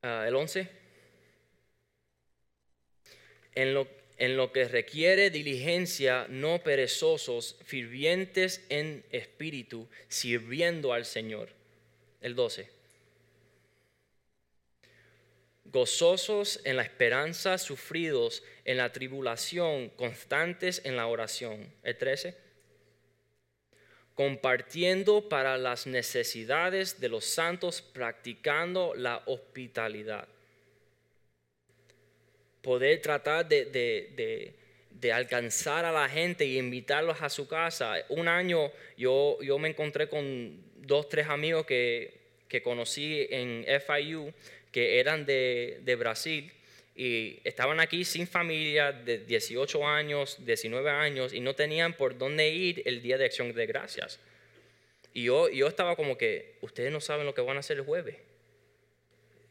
Ah, el 11. En lo, en lo que requiere diligencia, no perezosos, firvientes en espíritu, sirviendo al Señor. El 12. Gozosos en la esperanza, sufridos en la tribulación, constantes en la oración. El 13 compartiendo para las necesidades de los santos, practicando la hospitalidad. Poder tratar de, alcanzar a la gente y invitarlos a su casa. Un año yo, yo me encontré con dos, tres amigos que, que conocí en FIU que eran de, de Brasil y estaban aquí sin familia de 18 años, 19 años y no tenían por dónde ir el día de acción de gracias. Y yo, yo estaba como que, ustedes no saben lo que van a hacer el jueves.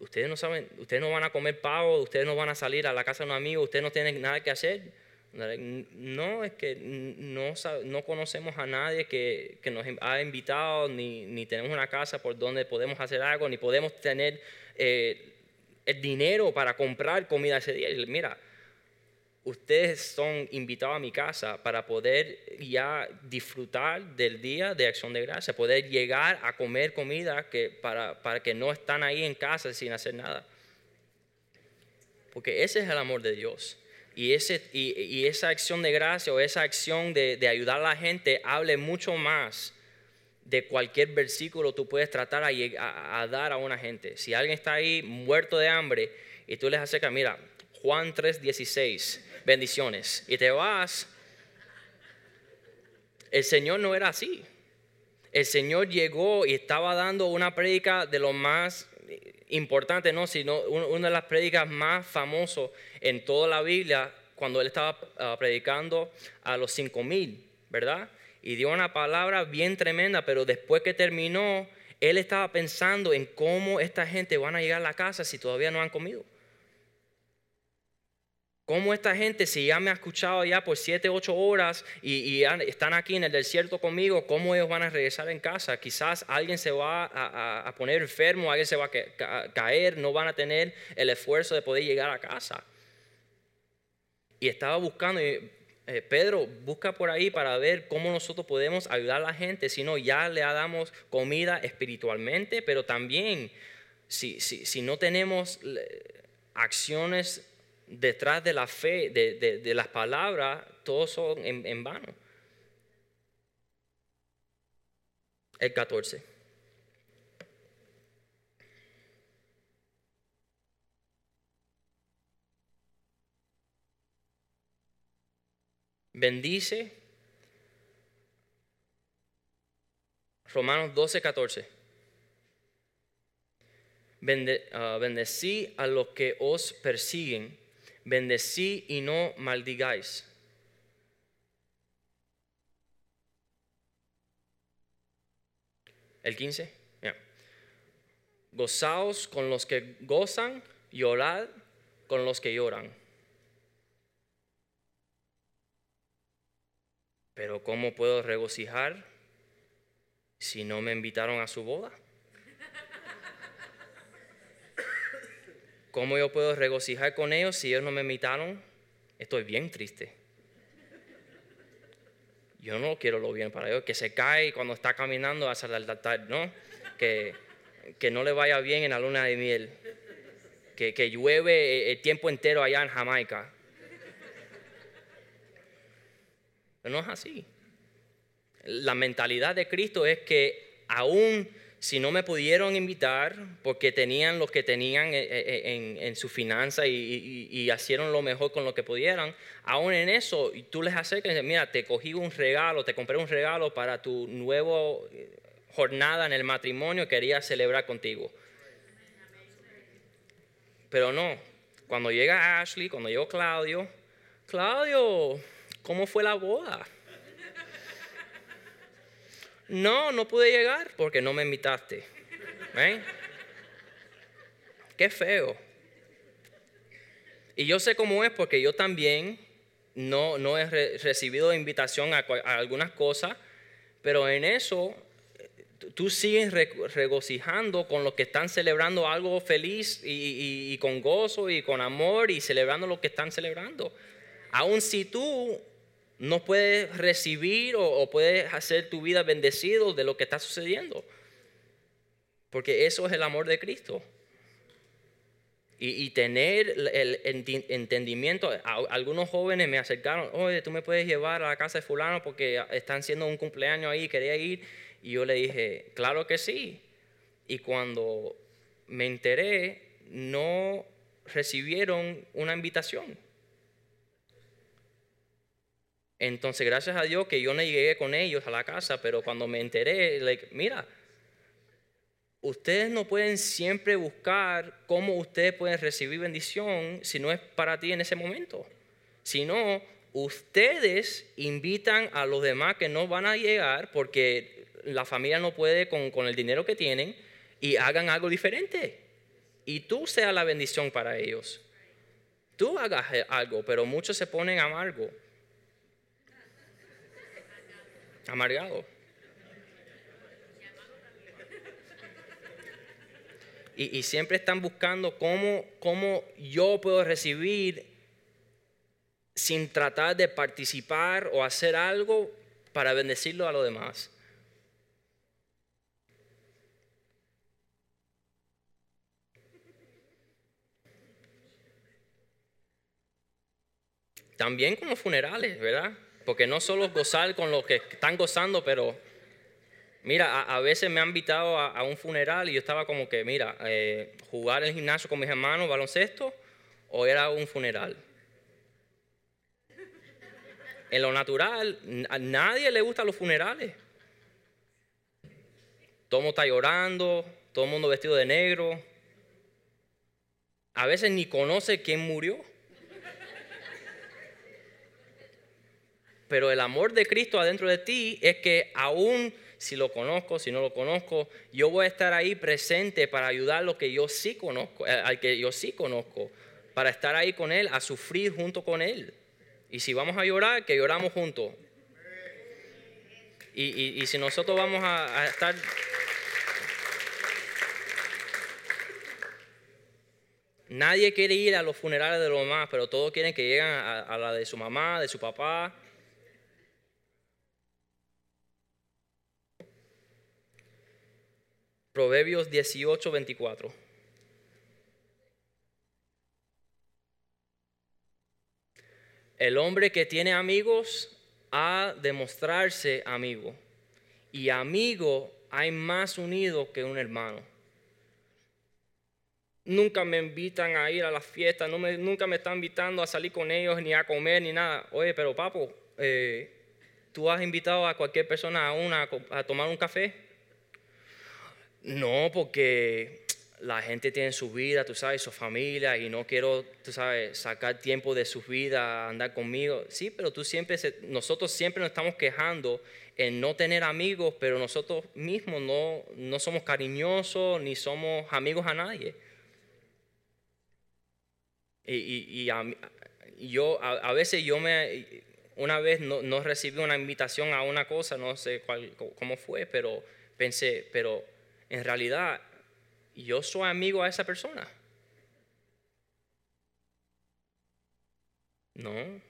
Ustedes no saben, ustedes no van a comer pavo, ustedes no van a salir a la casa de un amigo, ustedes no tienen nada que hacer. No, es que no, no conocemos a nadie que, nos ha invitado, ni, tenemos una casa por donde podemos hacer algo, ni podemos tener eh, el dinero para comprar comida ese día. Mira, ustedes son invitados a mi casa para poder ya disfrutar del día de acción de gracia, poder llegar a comer comida que para, para que no están ahí en casa sin hacer nada. Porque ese es el amor de Dios. Y, ese, y, esa acción de gracia o esa acción de, de, ayudar a la gente hable mucho más de cualquier versículo tú puedes tratar a, a, dar a una gente. Si alguien está ahí muerto de hambre y tú les acercas, mira, Juan 3:16, bendiciones, y te vas, el Señor no era así. El Señor llegó y estaba dando una prédica de lo más importante, no, sino una de las prédicas más famosas en toda la Biblia cuando él estaba ah, predicando a los cinco mil, ¿verdad? y dio una palabra bien tremenda, pero después que terminó, él estaba pensando en cómo esta gente van a llegar a la casa si todavía no han comido. Cómo esta gente, si ya me ha escuchado ya por siete, ocho horas y, están aquí en el desierto conmigo, cómo ellos van a regresar en casa. Quizás alguien se va a, poner enfermo, alguien se va a caer, no van a tener el esfuerzo de poder llegar a casa. Y estaba buscando, eh, Pedro, busca por ahí para ver cómo nosotros podemos ayudar a la gente, si no, ya le damos comida espiritualmente, pero también si, si, no tenemos acciones detrás de la fe, de, las palabras, todos son en, en vano. El 14. Bendice. Romanos 12, 14. Ah, bendecí a los que os persiguen, bendecí y no maldigáis. El 15. Gozaos con los que gozan, llorad con los que lloran. Pero ¿cómo puedo regocijar si no me invitaron a su boda? ¿Cómo yo puedo regocijar con ellos si ellos no me invitaron? Estoy bien triste. Yo no quiero lo bien para ellos. Que se cae cuando está caminando hacia el ¿no? Que, no le vaya bien en la luna de miel. Que, que llueve el tiempo entero allá en Jamaica. No es así. La mentalidad de Cristo es que aún si no me pudieron invitar porque tenían lo que tenían eh, eh, en, en, su finanza y, y, hicieron lo mejor con lo que pudieran, aún en eso tú les acercas y dices, mira, te cogí un regalo, te compré un regalo para tu nueva eh, jornada en el matrimonio, quería celebrar contigo. Pero no, cuando llega Ashley, cuando llegó Claudio, Claudio, ¿cómo fue la boda? No, no pude llegar porque no me invitaste. ¿Eh? Qué feo. Y yo sé cómo es porque yo también no, no he recibido invitación a, algunas cosas, pero en eso tú sigues regocijando con los que están celebrando algo feliz y, con gozo y con amor y celebrando lo que están celebrando. Aun si tú no puedes recibir o, puedes hacer tu vida bendecido de lo que está sucediendo. Porque eso es el amor de Cristo. Y, tener el entendimiento. Algunos jóvenes me acercaron, oye, tú me puedes llevar a la casa de fulano porque están haciendo un cumpleaños ahí, quería ir. Y yo le dije, claro que sí. Y cuando me enteré, no recibieron una invitación. Entonces, gracias a Dios que yo no llegué con ellos a la casa, pero cuando me enteré, like, mira, ustedes no pueden siempre buscar cómo ustedes pueden recibir bendición si no es para ti en ese momento. Sino, ustedes invitan a los demás que no van a llegar porque la familia no puede con, con el dinero que tienen y hagan algo diferente. Y tú seas la bendición para ellos. Tú hagas algo, pero muchos se ponen amargo amargado. y, siempre están buscando cómo, cómo yo puedo recibir sin tratar de participar o hacer algo para bendecirlo a los demás. También con los funerales, ¿verdad? Porque no solo gozar con los que están gozando, pero mira, a, veces me han invitado a, un funeral y yo estaba como que, mira, eh, jugar en el gimnasio con mis hermanos, baloncesto, o era un funeral. En lo natural, a nadie le gustan los funerales. Todo el mundo está llorando, todo el mundo vestido de negro. A veces ni conoce quién murió. Pero el amor de Cristo adentro de ti es que aún si lo conozco, si no lo conozco, yo voy a estar ahí presente para ayudar a lo que yo sí conozco, eh, al que yo sí conozco, para estar ahí con él, a sufrir junto con él. Y si vamos a llorar, que lloramos juntos. Y, si nosotros vamos a, estar... Nadie quiere ir a los funerales de los demás, pero todos quieren que lleguen a la de su mamá, de su papá, Proverbios 18, 24. El hombre que tiene amigos ha de mostrarse amigo. Y amigo hay más unido que un hermano. Nunca me invitan a ir a las fiestas, no me, nunca me están invitando a salir con ellos, ni a comer, ni nada. Oye, pero papo, eh, ¿tú has invitado a cualquier persona a, una, a tomar un café? No, porque la gente tiene su vida, tú sabes, su familia, y no quiero, tú sabes, sacar tiempo de su vida, andar conmigo. Sí, pero tú siempre, nosotros siempre nos estamos quejando en no tener amigos, pero nosotros mismos no, no somos cariñosos ni somos amigos a nadie. Y, yo, a, veces yo me, una vez no, no, recibí una invitación a una cosa, no sé cuál, cómo fue, pero pensé, pero en realidad yo soy amigo a esa persona. No.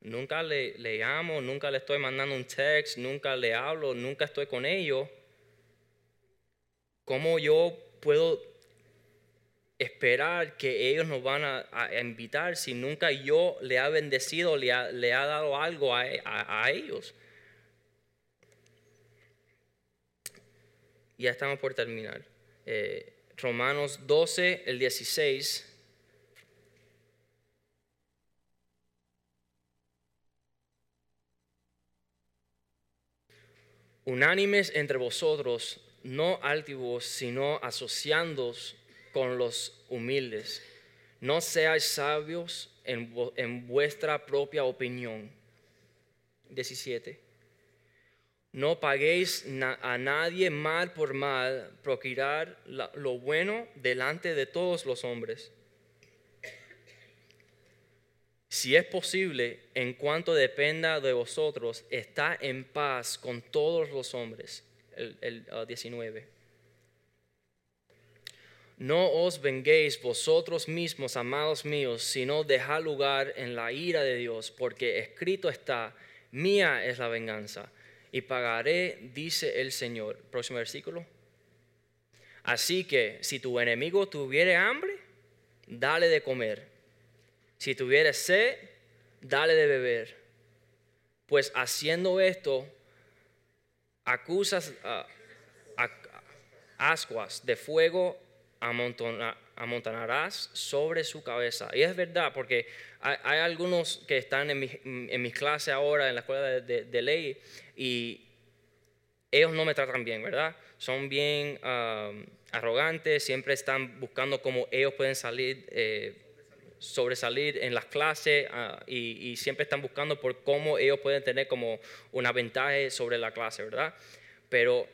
Nunca le, le, llamo, nunca le estoy mandando un text, nunca le hablo, nunca estoy con ellos. ¿Cómo yo puedo esperar que ellos nos van a, invitar si nunca yo le ha bendecido, le ha, le ha dado algo a, a ellos? Ya estamos por terminar. Eh, Romanos 12, el 16. Unánimes entre vosotros, no altivos, sino asociándoos con los humildes. No seáis sabios en, en vuestra propia opinión. 17. No paguéis a nadie mal por mal, procurar lo bueno delante de todos los hombres. Si es posible, en cuanto dependa de vosotros, está en paz con todos los hombres. El, 19. Ah, no os venguéis vosotros mismos, amados míos, sino dejad lugar en la ira de Dios, porque escrito está, mía es la venganza y pagaré, dice el Señor. Próximo versículo. Así que si tu enemigo tuviere hambre, dale de comer. Si tuviere sed, dale de beber. Pues haciendo esto, acusas a, ascuas de fuego amontonarás sobre su cabeza. Y es verdad, porque hay, algunos que están en mi, en mi, clase ahora, en la escuela de ley, y ellos no me tratan bien, ¿verdad? Son bien arrogantes, siempre están buscando cómo ellos pueden salir, eh, sobresalir en las clases ah, y, siempre están buscando por cómo ellos pueden tener como una ventaja sobre la clase, ¿verdad? Pero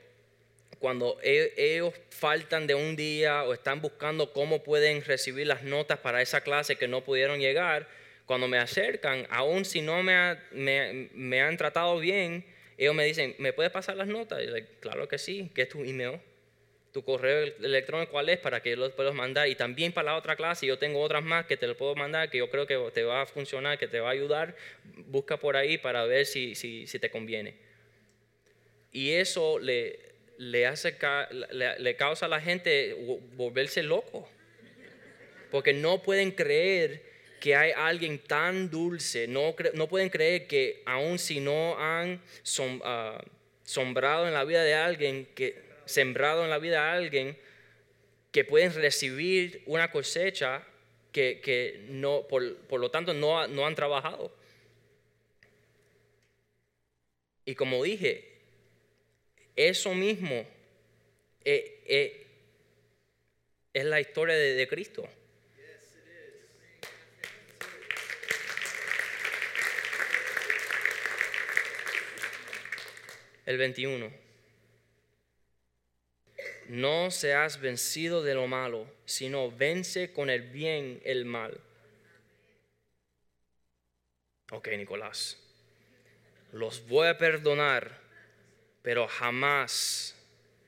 cuando e, ellos faltan de un día o están buscando cómo pueden recibir las notas para esa clase que no pudieron llegar, cuando me acercan, aun si no me han tratado bien, ellos me dicen, ¿me puedes pasar las notas? Y yo, claro que sí, ¿qué es tu email? tu correo electrónico cuál es para que los puedas mandar y también para la otra clase yo tengo otras más que te lo puedo mandar que yo creo que te va a funcionar que te va a ayudar busca por ahí para ver si, si, si te conviene y eso le, le, hace, le, le causa a la gente volverse loco porque no pueden creer que hay alguien tan dulce, no, no pueden creer que aun si no han ah, sombrado en la vida de alguien que sembrado en la vida de alguien que pueden recibir una cosecha que, no, por, lo tanto no, no, han trabajado. Y como dije, eso mismo eh, eh, es la historia de, Cristo. El 21 no seas vencido de lo malo, sino vence con el bien el mal. Ok, Nicolás, los voy a perdonar, pero jamás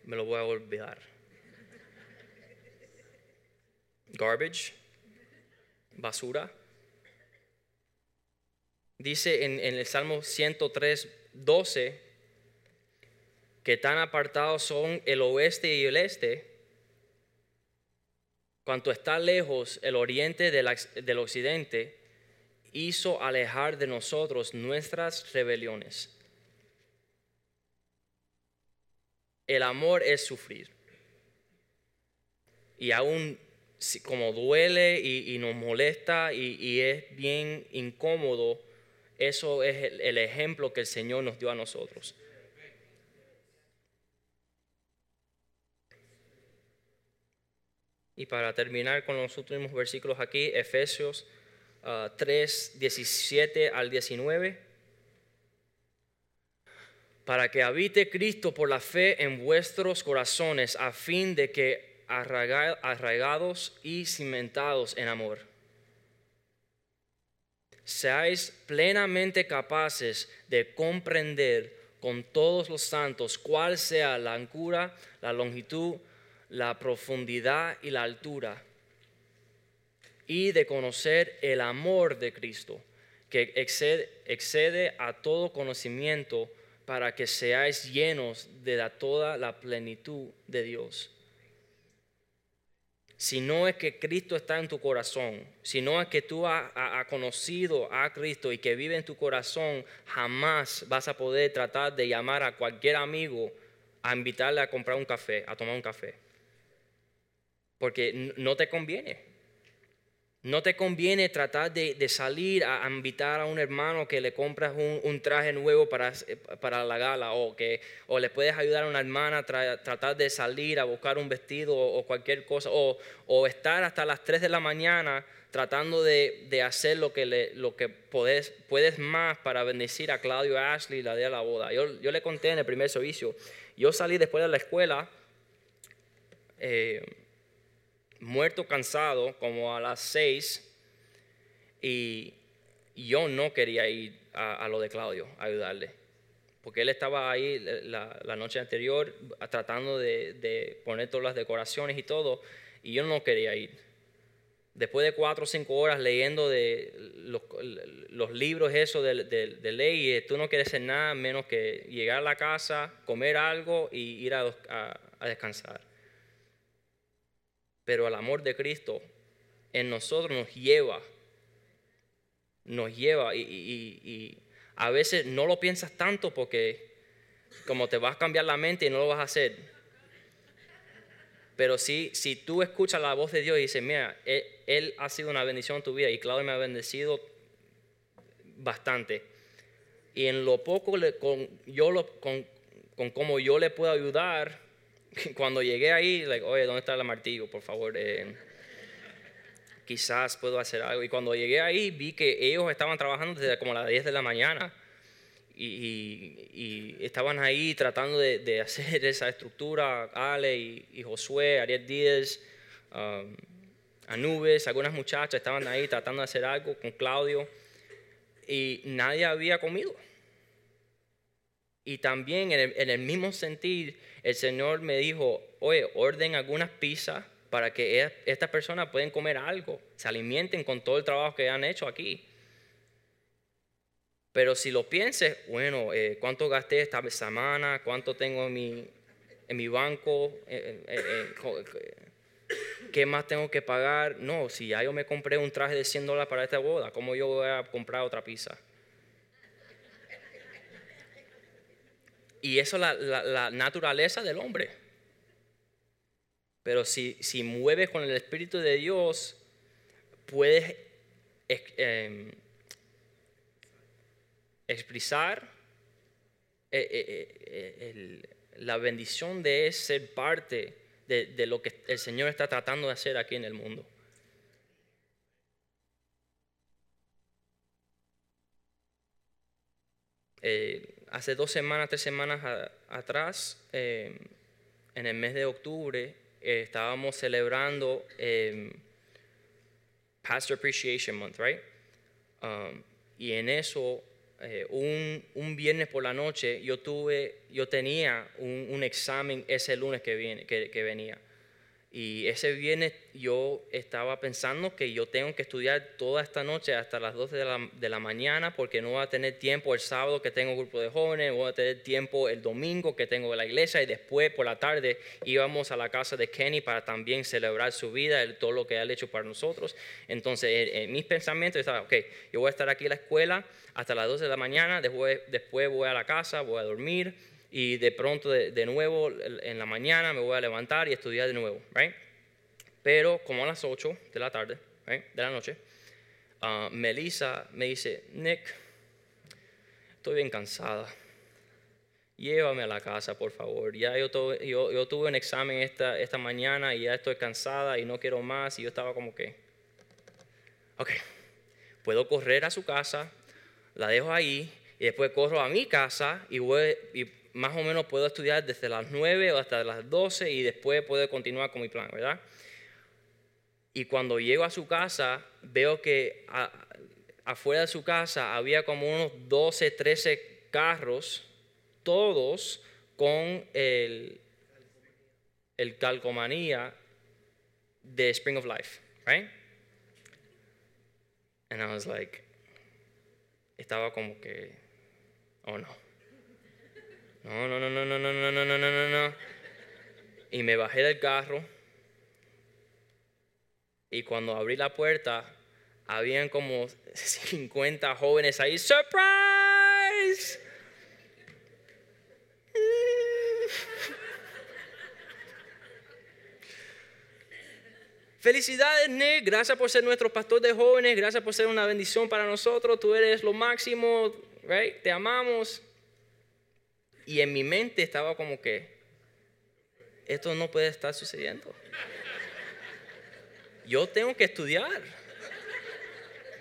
me lo voy a olvidar. Garbage, basura. Dice en, en el Salmo 103, 12 que tan apartados son el oeste y el este, cuanto está lejos el oriente del, occidente, hizo alejar de nosotros nuestras rebeliones. El amor es sufrir. Y aún como duele y, nos molesta y, es bien incómodo, eso es el ejemplo que el Señor nos dio a nosotros. Y para terminar con los últimos versículos aquí, Efesios 3, ah, 17 al 19. Para que habite Cristo por la fe en vuestros corazones, a fin de que arraigados y cimentados en amor, seáis plenamente capaces de comprender con todos los santos cuál sea la ancura, la longitud, la profundidad y la altura, y de conocer el amor de Cristo, que excede, excede a todo conocimiento, para que seáis llenos de toda la plenitud de Dios. Si no es que Cristo está en tu corazón, si no es que tú has, conocido a Cristo y que vive en tu corazón, jamás vas a poder tratar de llamar a cualquier amigo a invitarle a comprar un café, a tomar un café porque no te conviene. No te conviene tratar de, salir a invitar a un hermano que le compras un, traje nuevo para, para, la gala o, que, o le puedes ayudar a una hermana a tratar de salir a buscar un vestido o, cualquier cosa o, o, estar hasta las 3 de la mañana tratando de, de hacer lo que, le, lo que puedes, puedes más para bendecir a Claudio Ashley la día de la boda. Yo, yo le conté en el primer servicio, yo salí después de la escuela. Eh, muerto cansado como a las seis y yo no quería ir a, lo de Claudio a ayudarle. Porque él estaba ahí la, noche anterior tratando de, poner todas las decoraciones y todo, y yo no quería ir. Después de cuatro o cinco horas leyendo de los, libros eso de, de, ley, tú no quieres hacer nada menos que llegar a la casa, comer algo y ir a descansar pero el amor de Cristo en nosotros nos lleva, nos lleva y, a veces no lo piensas tanto porque como te vas a cambiar la mente y no lo vas a hacer. Pero si, si tú escuchas la voz de Dios y dices, mira, él, ha sido una bendición en tu vida y Claudio me ha bendecido bastante. Y en lo poco con, yo lo, con, con cómo yo le puedo ayudar, cuando llegué ahí, like, oye, ¿dónde está el martillo? Por favor, eh, quizás puedo hacer algo. Y cuando llegué ahí, vi que ellos estaban trabajando desde como las 10 de la mañana y, estaban ahí tratando de, hacer esa estructura. Ale y, Josué, Ariel Díaz, um, Anubes, algunas muchachas estaban ahí tratando de hacer algo con Claudio y nadie había comido. Y también en el, mismo sentido, el Señor me dijo, oye, orden algunas pizzas para que e- estas personas puedan comer algo, se alimenten con todo el trabajo que han hecho aquí. Pero si lo pienses, bueno, eh, ¿cuánto gasté esta semana? ¿Cuánto tengo en mi, en mi banco? Eh, eh, ¿Qué más tengo que pagar? No, si ya yo me compré un traje de 100 dólares para esta boda, ¿cómo yo voy a comprar otra pizza? Y eso es la, la- naturaleza del hombre. Pero si, si mueves con el Espíritu de Dios, puedes em, expresar eh, eh, eh, la bendición de ser parte de, de lo que el Señor está tratando de hacer aquí en el mundo. Hace dos semanas, tres semanas atrás, eh, en el mes de octubre, eh, estábamos celebrando eh, Pastor Appreciation Month, right? Um, y en eso, eh, un, viernes por la noche, yo tuve, yo tenía un, examen ese lunes que, viene, que venía. Y ese viernes yo estaba pensando que yo tengo que estudiar toda esta noche hasta las 12 de la, de la mañana porque no voy a tener tiempo el sábado que tengo grupo de jóvenes, voy a tener tiempo el domingo que tengo la iglesia y después por la tarde íbamos a la casa de Kenny para también celebrar su vida, el- todo lo que ha hecho para nosotros. Entonces en, mis pensamientos estaba, ok, yo voy a estar aquí en la escuela hasta las 12 de la mañana, después, después voy a la casa, voy a dormir y de pronto de, de nuevo en la mañana me voy a levantar y estudiar de nuevo, right? Pero como a las 8 de la tarde, right, de la noche, ah, Melissa me dice, Nick, estoy bien cansada. Llévame a la casa, por favor. Ya yo, tuve- yo, yo tuve un examen esta, esta mañana y ya estoy cansada y no quiero más. Y yo estaba como que, ok, puedo correr a su casa, la dejo ahí y después corro a mi casa y, voy, y más o menos puedo estudiar desde las 9 o hasta las 12 y después puedo continuar con mi plan, ¿verdad? Y cuando llego a su casa, veo que afuera de su casa había como unos 12, 13 carros, todos con el, el calcomanía de Spring of Life, right? And I was like, estaba como que, oh no. No, no, no, no, no, no, no, no, no, no, no. Y me bajé del carro. Y cuando abrí la puerta, habían como 50 jóvenes ahí. ¡Surprise! Felicidades, Nick. Gracias por ser nuestro pastor de jóvenes. Gracias por ser una bendición para nosotros. Tú eres lo máximo, right? Te amamos. Y en mi mente estaba como que, esto no puede estar sucediendo. Yo tengo que estudiar.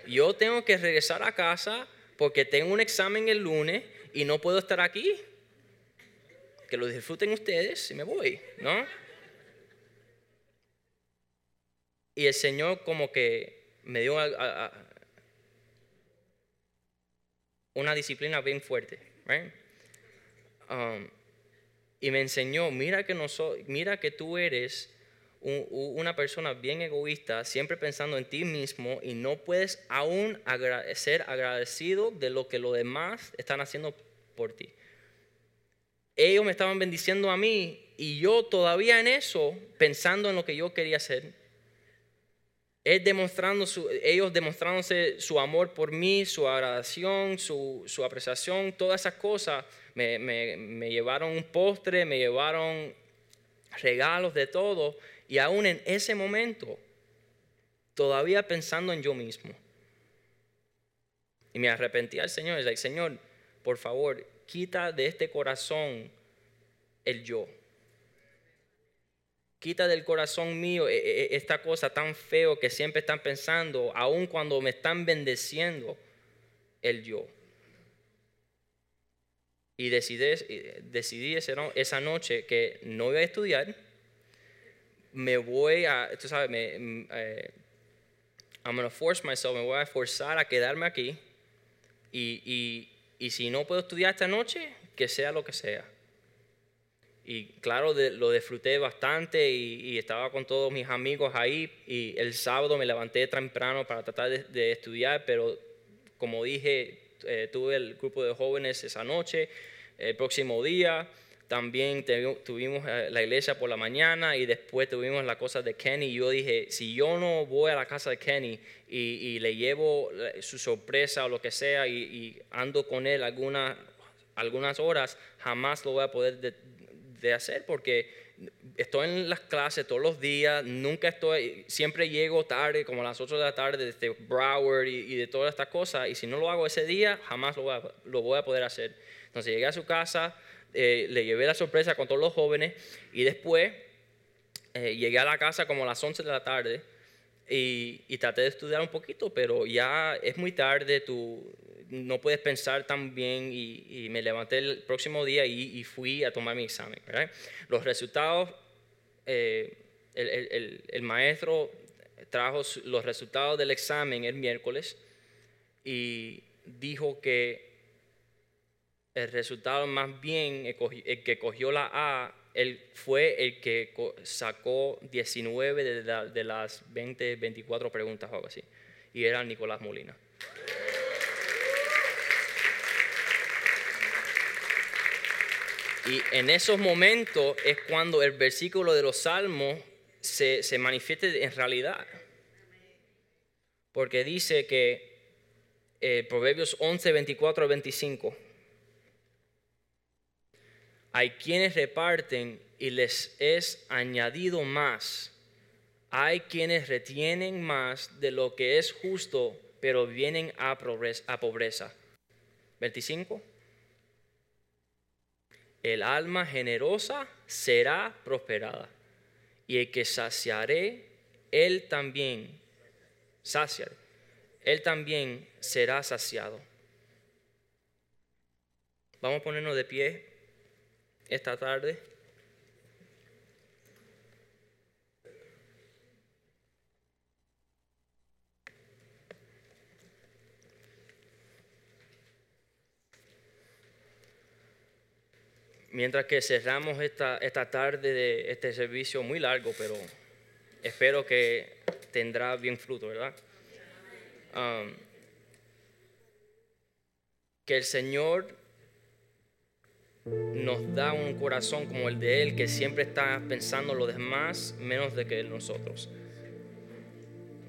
Yo tengo que regresar a casa porque tengo un examen el lunes y no puedo estar aquí. Que lo disfruten ustedes y me voy, ¿no? Y el Señor como que me dio una disciplina bien fuerte? Um, y me enseñó, mira que, mira que tú eres una persona bien egoísta, siempre pensando en ti mismo y no puedes aún agra- ser agradecido de lo que los demás están haciendo por ti. Ellos me estaban bendiciendo a mí y yo todavía en eso, pensando en lo que yo quería hacer, él demostrando ellos demostrándose su amor por mí, su agradación, su apreciación, todas esas cosas. Me, me- me llevaron un postre, me llevaron regalos de todo. Y aún en ese momento, todavía pensando en yo mismo. Y me arrepentí al Señor. Es like, Señor, por favor, quita de este corazón el yo. Quita del corazón mío eh, eh, esta cosa tan feo que siempre están pensando, aun cuando me están bendeciendo, el yo. Y decidí, decidí esa noche que no voy a estudiar, me voy a, tú sabes, me, mm, eh, I'm gonna force myself, me voy a forzar a quedarme aquí. Y, y, y si no puedo estudiar esta noche, que sea lo que sea. Y claro, lo disfruté bastante y, estaba con todos mis amigos ahí y el sábado me levanté temprano para tratar de, estudiar, pero como dije, eh, tuve el grupo de jóvenes esa noche, el próximo día también tuvimos eh, la iglesia por la mañana y después tuvimos la cosa de Kenny. Y yo dije, si yo no voy a la casa de Kenny y, le llevo su sorpresa o lo que sea y, ando con él alguna, algunas horas, jamás lo voy a poder de, hacer porque estoy en las clases todos los días, nunca estoy, siempre llego tarde, como a las 8 de la tarde, desde Broward y, de todas estas cosas. Y si no lo hago ese día, jamás lo voy a, lo voy a poder hacer. Entonces llegué a su casa eh, le llevé la sorpresa con todos los jóvenes y después eh, llegué a la casa como a las 11 de la tarde y, traté de estudiar un poquito, pero ya es muy tarde, tú no puedes pensar tan bien y, me levanté el próximo día y, fui a tomar mi examen. Los resultados, eh, el, maestro trajo los resultados del examen el miércoles y dijo que el resultado más bien, el que cogió la A, él fue el que sacó 19 de, las 20, 24 preguntas o algo así. Y era Nicolás Molina. Y en esos momentos es cuando el versículo de los salmos se, se manifiesta en realidad. Porque dice que eh, Proverbios 11, 24 25 hay quienes reparten y les es añadido más. Hay quienes retienen más de lo que es justo, pero vienen a pobreza. 25. El alma generosa será prosperada, y el que saciaré, él también, saciaré, él también será saciado. Vamos a ponernos de pie esta tarde. Mientras que cerramos esta, esta tarde de este servicio muy largo, pero espero que tendrá bien fruto, ¿verdad? Um, que el Señor nos da un corazón como el de Él, que siempre está pensando lo demás menos de que nosotros.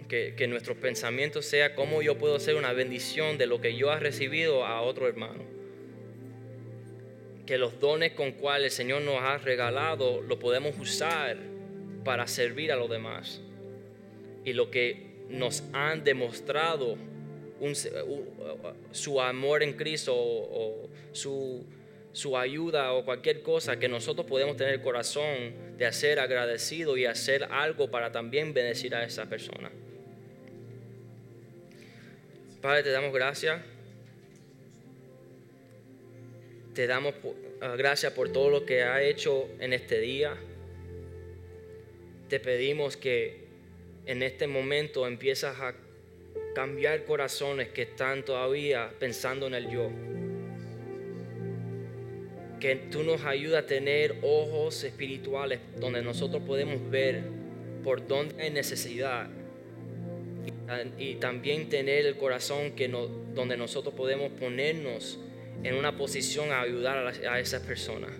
Que, que nuestro pensamiento sea cómo yo puedo ser una bendición de lo que yo he recibido a otro hermano. Que los dones con cuales el Señor nos ha regalado lo podemos usar para servir a los demás. Y lo que nos han demostrado su amor en Cristo o su su ayuda o cualquier cosa que nosotros podemos tener el corazón de hacer agradecido y hacer algo para también bendecir a esa persona. Padre, te damos gracias. Te damos ah, gracias por todo lo que ha hecho en este día. Te pedimos que en este momento empiezas a cambiar corazones que están todavía pensando en el yo que tú nos ayudas a tener ojos espirituales donde nosotros podemos ver por dónde hay necesidad y, también tener el corazón que donde nosotros podemos ponernos en una posición a ayudar a, esas personas.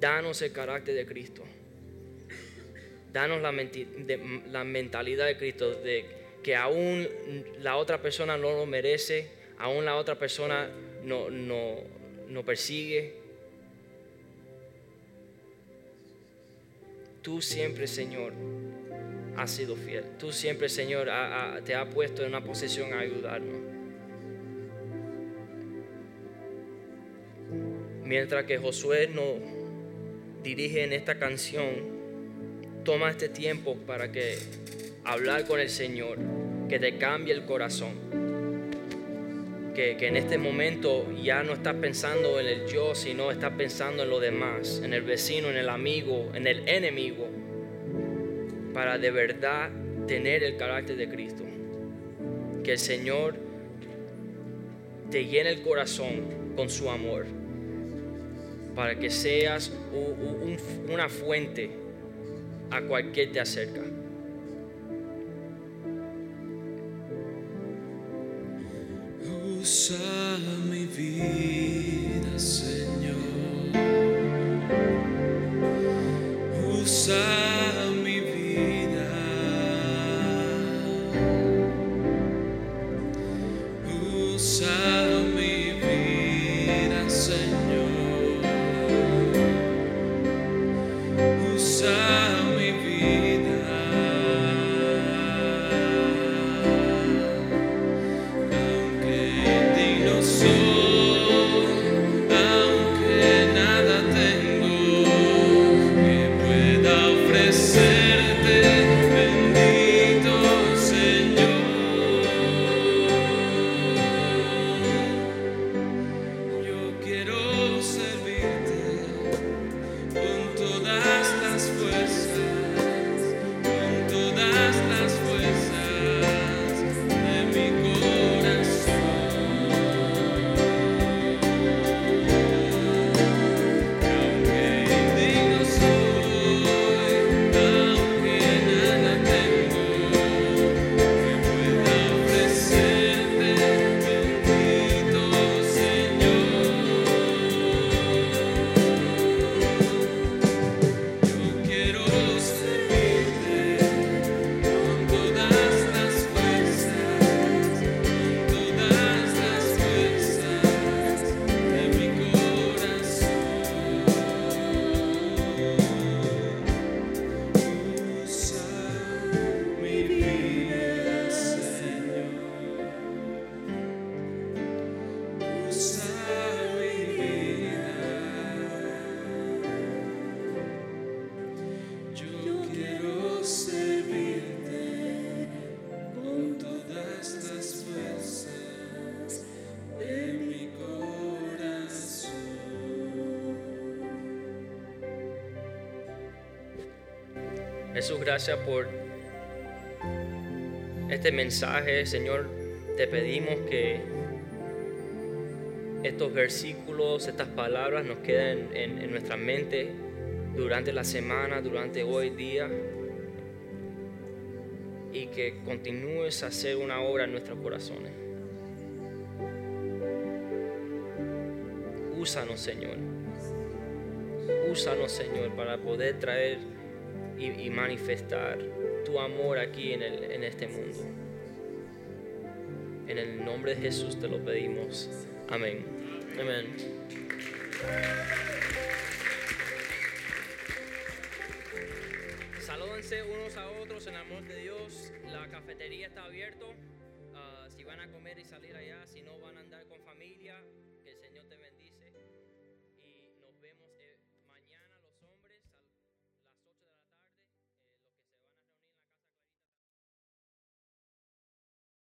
Danos el carácter de Cristo. Danos la, mentalidad de Cristo de que aún la otra persona no lo merece, aún la otra persona no, no, persigue. Tú siempre, Señor, has sido fiel. Tú siempre, Señor, te has puesto en una posición a ayudarnos. Mientras que Josué nos dirige en esta canción, toma este tiempo para que hablar con el Señor, que te cambie el corazón que, en este momento ya no estás pensando en el yo, sino estás pensando en lo demás, en el vecino, en el amigo, en el enemigo, para de verdad tener el carácter de Cristo. Que el Señor te llene el corazón con su amor, para que seas un- una fuente a cualquier te acerca. Usa mi vida, Señor. Usa Jesús, gracias por este mensaje, Señor. Te pedimos que estos versículos, estas palabras nos queden en, en nuestra mente durante la semana, durante hoy día. Y que continúes a hacer una obra en nuestros corazones. Úsanos, Señor. Úsanos, Señor, para poder traer y, manifestar tu amor aquí en, el- en este mundo. En el nombre de Jesús te lo pedimos. Amén. Amén. Salúdense unos a otros en amor de Dios. La cafetería está abierta. Ah, si van a comer y salir ahí.